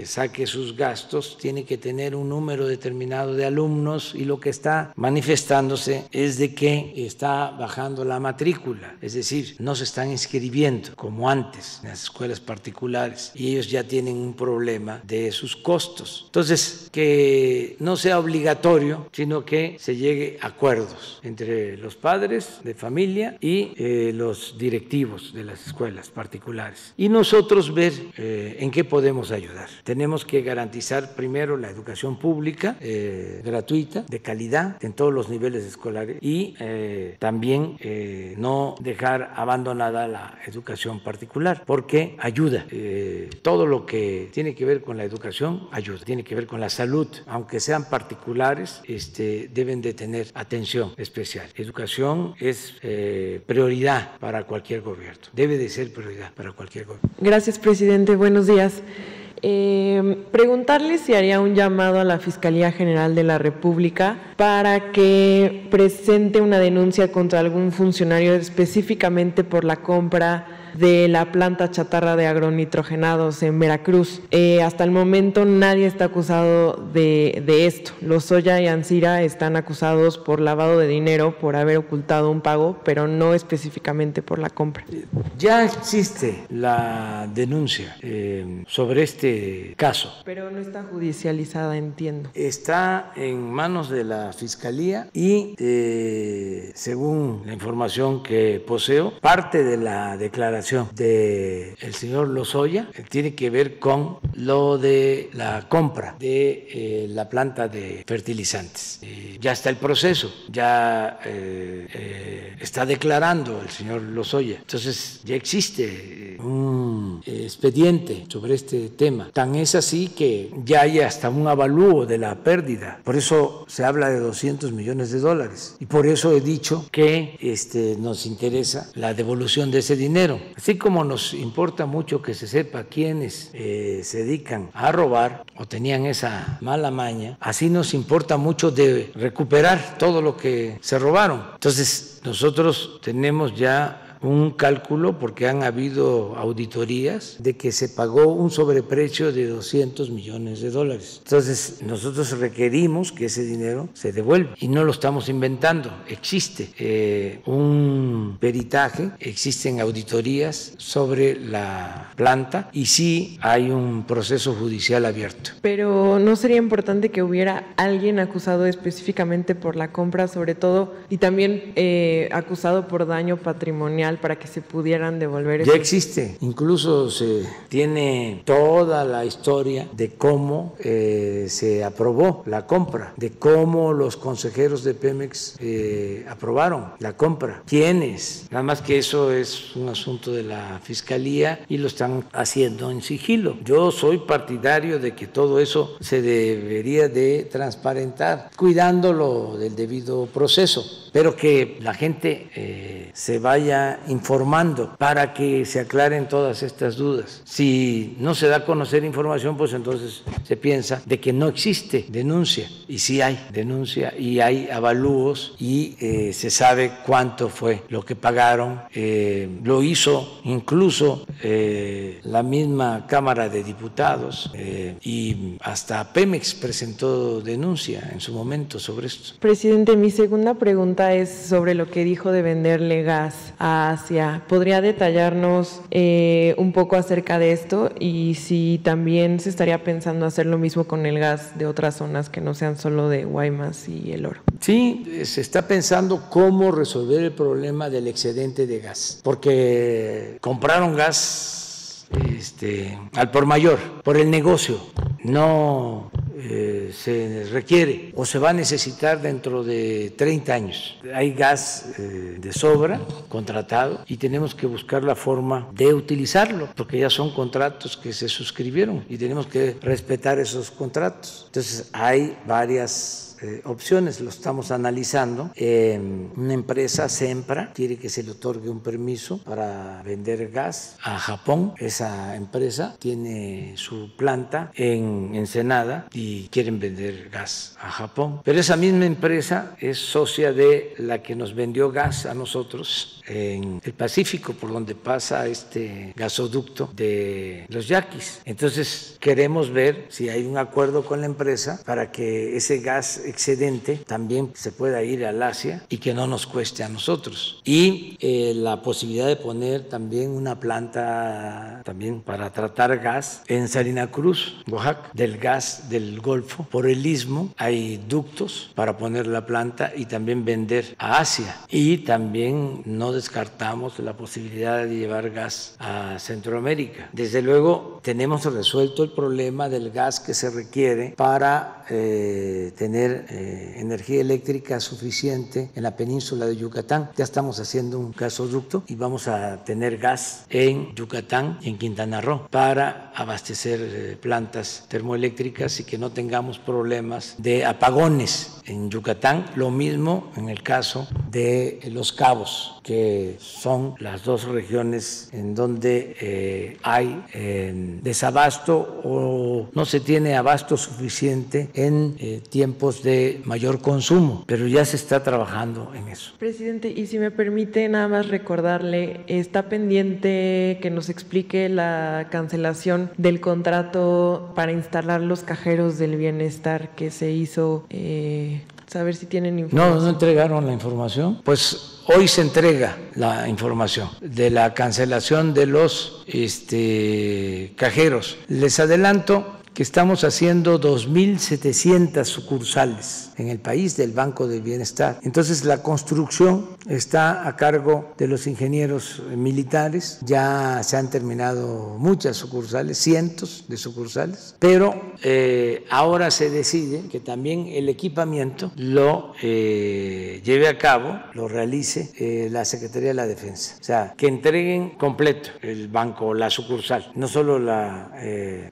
saque sus gastos, tiene que tener un número determinado de alumnos y lo que está manifestándose es de que está bajando la matrícula, es decir, no se están inscribiendo como antes en las escuelas particulares y ellos ya tienen un problema de sus costos. Entonces, que no sea obligatorio, sino que se llegue a acuerdos entre los padres de familia y eh, los directivos de las escuelas particulares. Y nosotros ver eh, en qué podemos ayudar. Tenemos que garantizar primero la educación pública eh, gratuita, de calidad, en todos los niveles escolares y eh, también eh, no dejar abandonada la educación particular, porque ayuda. Eh, todo lo que tiene que ver con la educación ayuda, tiene que ver con la salud, aunque sean particulares, este, deben de tener atención especial. Educación es eh, prioridad para cualquier gobierno, debe de ser prioridad para cualquier gobierno. Gracias, presidente. Buenos días. Eh, preguntarle si haría un llamado a la Fiscalía General de la República para que presente una denuncia contra algún funcionario específicamente por la compra de la planta chatarra de agronitrogenados en Veracruz. Eh, hasta el momento nadie está acusado de, de esto. Los Soya y Ansira están acusados por lavado de dinero, por haber ocultado un pago, pero no específicamente por la compra. Ya existe la denuncia eh, sobre este caso. Pero no está judicializada, entiendo. Está en manos de la Fiscalía y, eh, según la información que poseo, parte de la declaración del el señor Lozoya eh, tiene que ver con lo de la compra de eh, la planta de fertilizantes. Eh, ya está el proceso, ya eh, eh, está declarando el señor Lozoya. Entonces ya existe un expediente sobre este tema. Tan es así que ya hay hasta un avalúo de la pérdida. Por eso se habla de 200 millones de dólares. Y por eso he dicho que este, nos interesa la devolución de ese dinero. Así como nos importa mucho que se sepa quiénes eh, se dedican a robar o tenían esa mala maña, así nos importa mucho de recuperar todo lo que se robaron. Entonces, nosotros tenemos ya un cálculo, porque han habido auditorías, de que se pagó un sobreprecio de 200 millones de dólares. Entonces, nosotros requerimos que ese dinero se devuelva y no lo estamos inventando. Existe eh, un peritaje, existen auditorías sobre la planta y sí hay un proceso judicial abierto. Pero no sería importante que hubiera alguien acusado específicamente por la compra, sobre todo, y también eh, acusado por daño patrimonial para que se pudieran devolver. Ya existe, incluso se tiene toda la historia de cómo eh, se aprobó la compra, de cómo los consejeros de Pemex eh, aprobaron la compra, quiénes. Nada más que eso es un asunto de la fiscalía y lo están haciendo en sigilo. Yo soy partidario de que todo eso se debería de transparentar, cuidándolo del debido proceso, pero que la gente eh, se vaya informando para que se aclaren todas estas dudas. Si no se da a conocer información, pues entonces se piensa de que no existe denuncia. Y sí hay denuncia y hay avalúos y eh, se sabe cuánto fue lo que pagaron. Eh, lo hizo incluso eh, la misma Cámara de Diputados y hasta Pemex presentó denuncia en su momento sobre esto. Presidente, mi segunda pregunta es sobre lo que dijo de venderle gas a ¿Podría detallarnos un poco acerca de esto y si también se estaría pensando hacer lo mismo con el gas de otras zonas que no sean solo de Guaymas y el oro? Sí, se está pensando cómo resolver el problema del excedente de gas, porque compraron gas este, al por mayor, por el negocio, no eh, se requiere o se va a necesitar dentro de 30 años. Hay gas eh, de sobra contratado y tenemos que buscar la forma de utilizarlo, porque ya son contratos que se suscribieron y tenemos que respetar esos contratos. Entonces hay varias eh, opciones, lo estamos analizando. una empresa, Sempra, quiere que se le otorgue un permiso para vender gas a Japón. Esa empresa tiene su planta en Ensenada y quieren vender gas a Japón. Pero esa misma empresa es socia de la que nos vendió gas a nosotros en el Pacífico, por donde pasa este gasoducto de los yaquis. Entonces queremos ver si hay un acuerdo con la empresa para que ese gas excedente también se pueda ir al Asia y que no nos cueste a nosotros. Y eh, la posibilidad de poner también una planta también para tratar gas en Salina Cruz, Oaxaca, del gas del Golfo. Por el istmo hay ductos para poner la planta y también vender a Asia. Y también no descartamos la posibilidad de llevar gas a Centroamérica. Desde luego tenemos resuelto el problema del gas que se requiere para eh, tener eh, energía eléctrica suficiente en la península de Yucatán. Ya estamos haciendo un gasoducto y vamos a tener gas en Yucatán y en Quintana Roo para abastecer eh, plantas termoeléctricas y que no tengamos problemas de apagones en Yucatán. Lo mismo en el caso de Los Cabos, que son las dos regiones en donde eh, hay desabasto o no se tiene abasto suficiente en tiempos de mayor consumo, pero ya se está trabajando en eso. Presidente, y si me permite nada más recordarle, está pendiente que nos explique la cancelación del contrato para instalar los cajeros del bienestar que se hizo. Eh, saber si tienen información. No, no entregaron la información. Pues hoy se entrega la información de la cancelación de los este, cajeros. Les adelanto que estamos haciendo 2.700 sucursales en el país del Banco del Bienestar. Entonces la construcción está a cargo de los ingenieros militares, ya se han terminado muchas sucursales, cientos de sucursales, pero eh, ahora se decide que también el equipamiento lo eh, lleve a cabo, lo realice eh, la Secretaría de la Defensa, o sea, que entreguen completo el banco, la sucursal, no solo la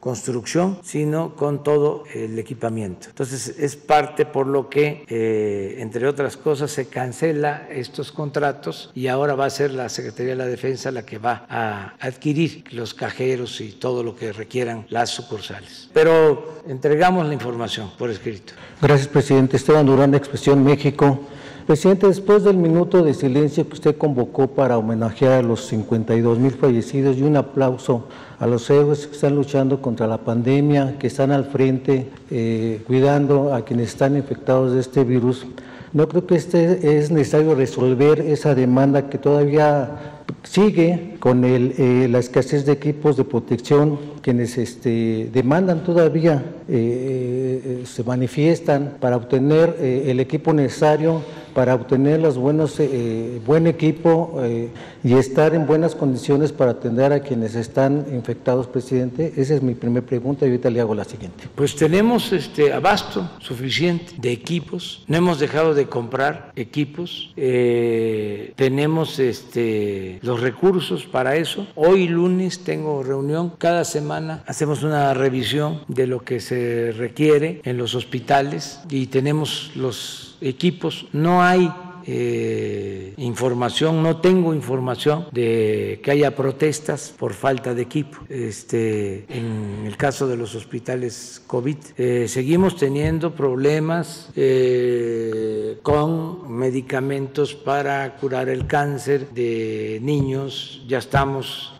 construcción, sino con todo el equipamiento. Entonces es parte por lo que, eh, entre otras cosas, se cancela estos contratos y ahora va a ser la Secretaría de la Defensa la que va a adquirir los cajeros y todo lo que requieran las sucursales. Pero entregamos la información por escrito. Gracias, presidente. Esteban Durán, Expresión México. Presidente, después del minuto de silencio que usted convocó para homenajear a los 52 mil fallecidos y un aplauso a los héroes que están luchando contra la pandemia, que están al frente eh, cuidando a quienes están infectados de este virus, no creo que este es necesario resolver esa demanda que todavía sigue con el, eh, la escasez de equipos de protección quienes este, demandan todavía, eh, se manifiestan para obtener el equipo necesario para obtener los buenos, eh, buen equipo eh, y estar en buenas condiciones para atender a quienes están infectados, presidente? Esa es mi primera pregunta y ahorita le hago la siguiente. Pues tenemos este abasto suficiente de equipos, no hemos dejado de comprar equipos, eh, tenemos este, los recursos para eso. Hoy lunes tengo reunión, cada semana hacemos una revisión de lo que se requiere en los hospitales y tenemos los equipos, no hay eh, información, no tengo información de que haya protestas por falta de equipo. Este, en el caso de los hospitales COVID, eh, seguimos teniendo problemas eh, con medicamentos para curar el cáncer de niños. Ya estamos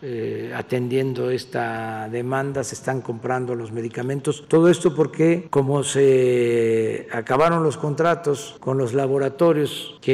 atendiendo esta demanda, se están comprando los medicamentos. Todo esto porque como se acabaron los contratos con los laboratorios que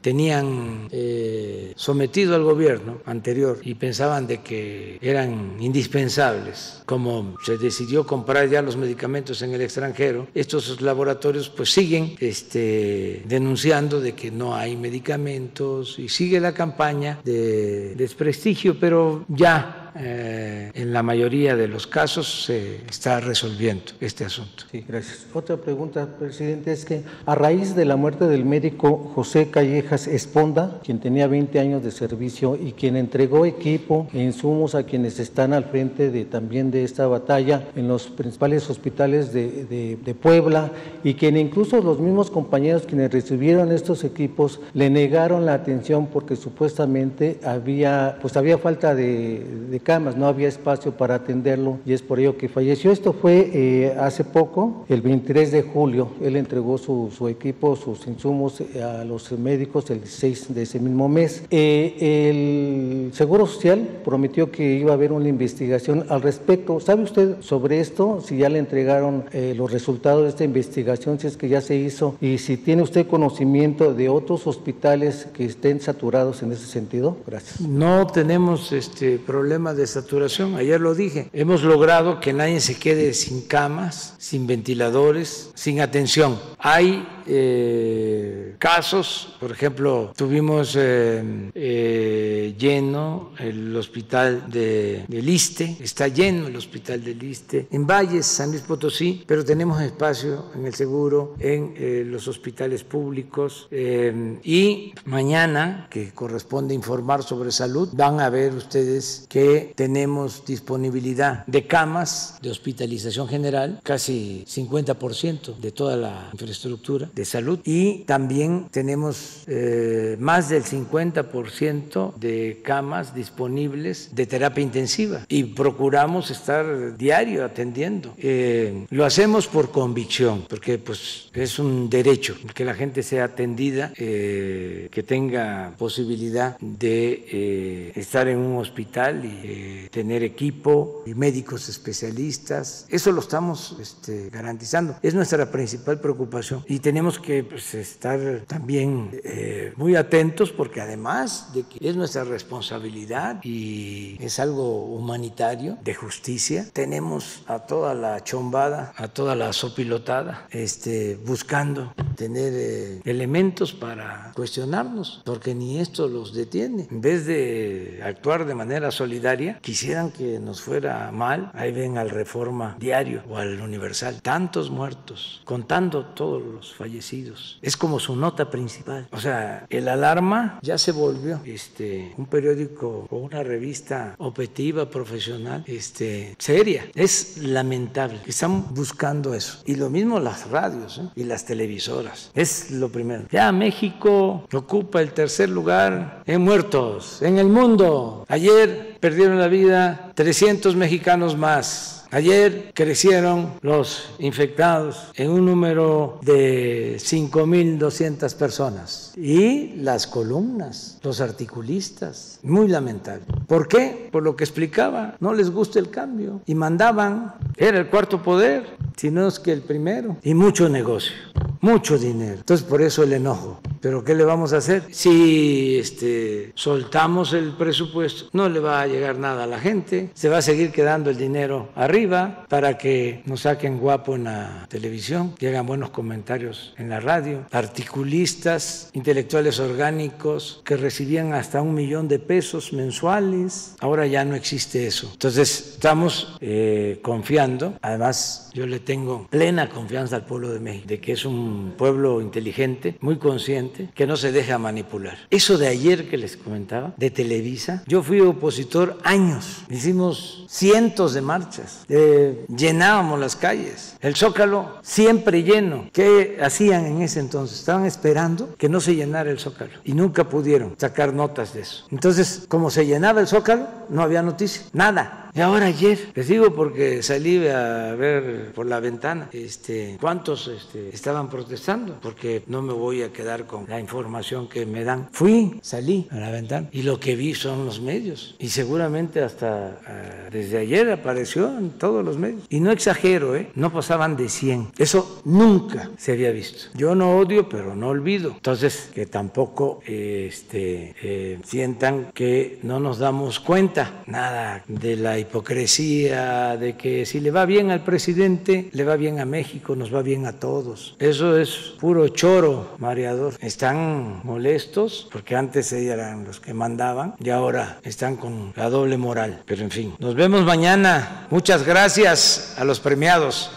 tenían eh, sometido al gobierno anterior y pensaban de que eran indispensables, como se decidió comprar ya los medicamentos en el extranjero, estos laboratorios pues siguen este, denunciando de que no hay medicamentos y sigue la campaña de desprestigio, pero ya eh, en la mayoría de los casos se está resolviendo este asunto. Sí, gracias. Otra pregunta, presidente, es que a raíz de la muerte del médico José Callejas Esponda, quien tenía 20 años de servicio y quien entregó equipo e insumos a quienes están al frente de, también de esta batalla en los principales hospitales de, Puebla y quien incluso los mismos compañeros quienes recibieron estos equipos le negaron la atención porque supuestamente había, pues había falta de, camas, no había espacio para atenderlo y es por ello que falleció. Esto fue eh, hace poco, el 23 de julio, él entregó su, su equipo, sus insumos a los médicos el 6 de ese mismo mes. Eh, el Seguro Social prometió que iba a haber una investigación al respecto. ¿Sabe usted sobre esto? Si ya le entregaron eh, los resultados de esta investigación, si es que ya se hizo y si tiene usted conocimiento de otros hospitales que estén saturados en ese sentido. Gracias. No tenemos este problema de saturación. Ayer lo dije. Hemos logrado que nadie se quede sin camas, sin ventiladores, sin atención. Hay eh, casos, por ejemplo, tuvimos eh, eh, lleno el hospital de, de, Liste, está lleno el hospital de Liste, en Valles, San Luis Potosí, pero tenemos espacio en el seguro, en los hospitales públicos y mañana, que corresponde informar sobre salud, van a ver ustedes que tenemos disponibilidad de camas de hospitalización general, casi 50% de toda la infraestructura de salud y también tenemos eh, más del 50% de camas disponibles de terapia intensiva y procuramos estar diario atendiendo. Eh, lo hacemos por convicción, porque pues es un derecho que la gente sea atendida, eh, que tenga posibilidad de estar en un hospital y tener equipo y médicos especialistas. Eso lo estamos este, garantizando. Es nuestra principal preocupación y tenemos que pues, estar también eh, muy atentos porque además de que es nuestra responsabilidad y es algo humanitario, de justicia, tenemos a toda la chombada, a toda la sopilotada, este, buscando tener eh, elementos para cuestionarnos, porque ni esto los detiene. En vez de actuar de manera solidaria, quisieran que nos fuera mal. Ahí ven al Reforma Diario o al Universal, tantos muertos, contando todos los fallecidos es como su nota principal. O sea, el alarma ya se volvió este, un periódico o una revista objetiva, profesional, este, seria. Es lamentable. Están buscando eso. Y lo mismo las radios ¿eh? y las televisoras. Es lo primero. Ya México ocupa el tercer lugar en muertos en el mundo. Ayer perdieron la vida 300 mexicanos más. Ayer crecieron los infectados en un número de 5.200 personas y las columnas, los articulistas, muy lamentable. ¿Por qué? Por lo que explicaba, no les gusta el cambio y mandaban, era el cuarto poder, si no es que el primero, y mucho negocio, mucho dinero. Entonces por eso el enojo. Pero ¿qué le vamos a hacer? Si este, soltamos el presupuesto, no le va a llegar nada a la gente, se va a seguir quedando el dinero arriba para que nos saquen guapo en la televisión, que hagan buenos comentarios en la radio, articulistas, intelectuales orgánicos que recibían hasta un millón de pesos mensuales, ahora ya no existe eso. Entonces estamos eh, confiando, además yo le tengo plena confianza al pueblo de México, de que es un pueblo inteligente, muy consciente, que no se deja manipular. Eso de ayer que les comentaba, de Televisa, yo fui opositor años, hicimos cientos de marchas, eh, llenábamos las calles, el zócalo siempre lleno. ¿Qué hacían en ese entonces? Estaban esperando que no se llenara el zócalo y nunca pudieron sacar notas de eso. Entonces, como se llenaba el zócalo, no había noticia, nada. Y ahora ayer, les digo porque salí a ver por la ventana este, cuántos este, estaban protestando, porque no me voy a quedar con la información que me dan. Fui, salí a la ventana y lo que vi son los medios. Y seguramente hasta uh, desde ayer apareció en todos los medios. Y no exagero, ¿eh? no pasaban de 100. Eso nunca se había visto. Yo no odio, pero no olvido. Entonces, que tampoco este, eh, sientan que no nos damos cuenta nada de la hipocresía de que si le va bien al presidente, le va bien a México, nos va bien a todos. Eso es puro choro, mareador. Están molestos porque antes eran los que mandaban y ahora están con la doble moral. Pero en fin, nos vemos mañana. Muchas gracias a los premiados.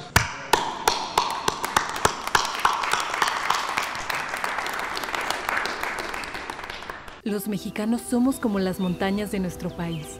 Los mexicanos somos como las montañas de nuestro país.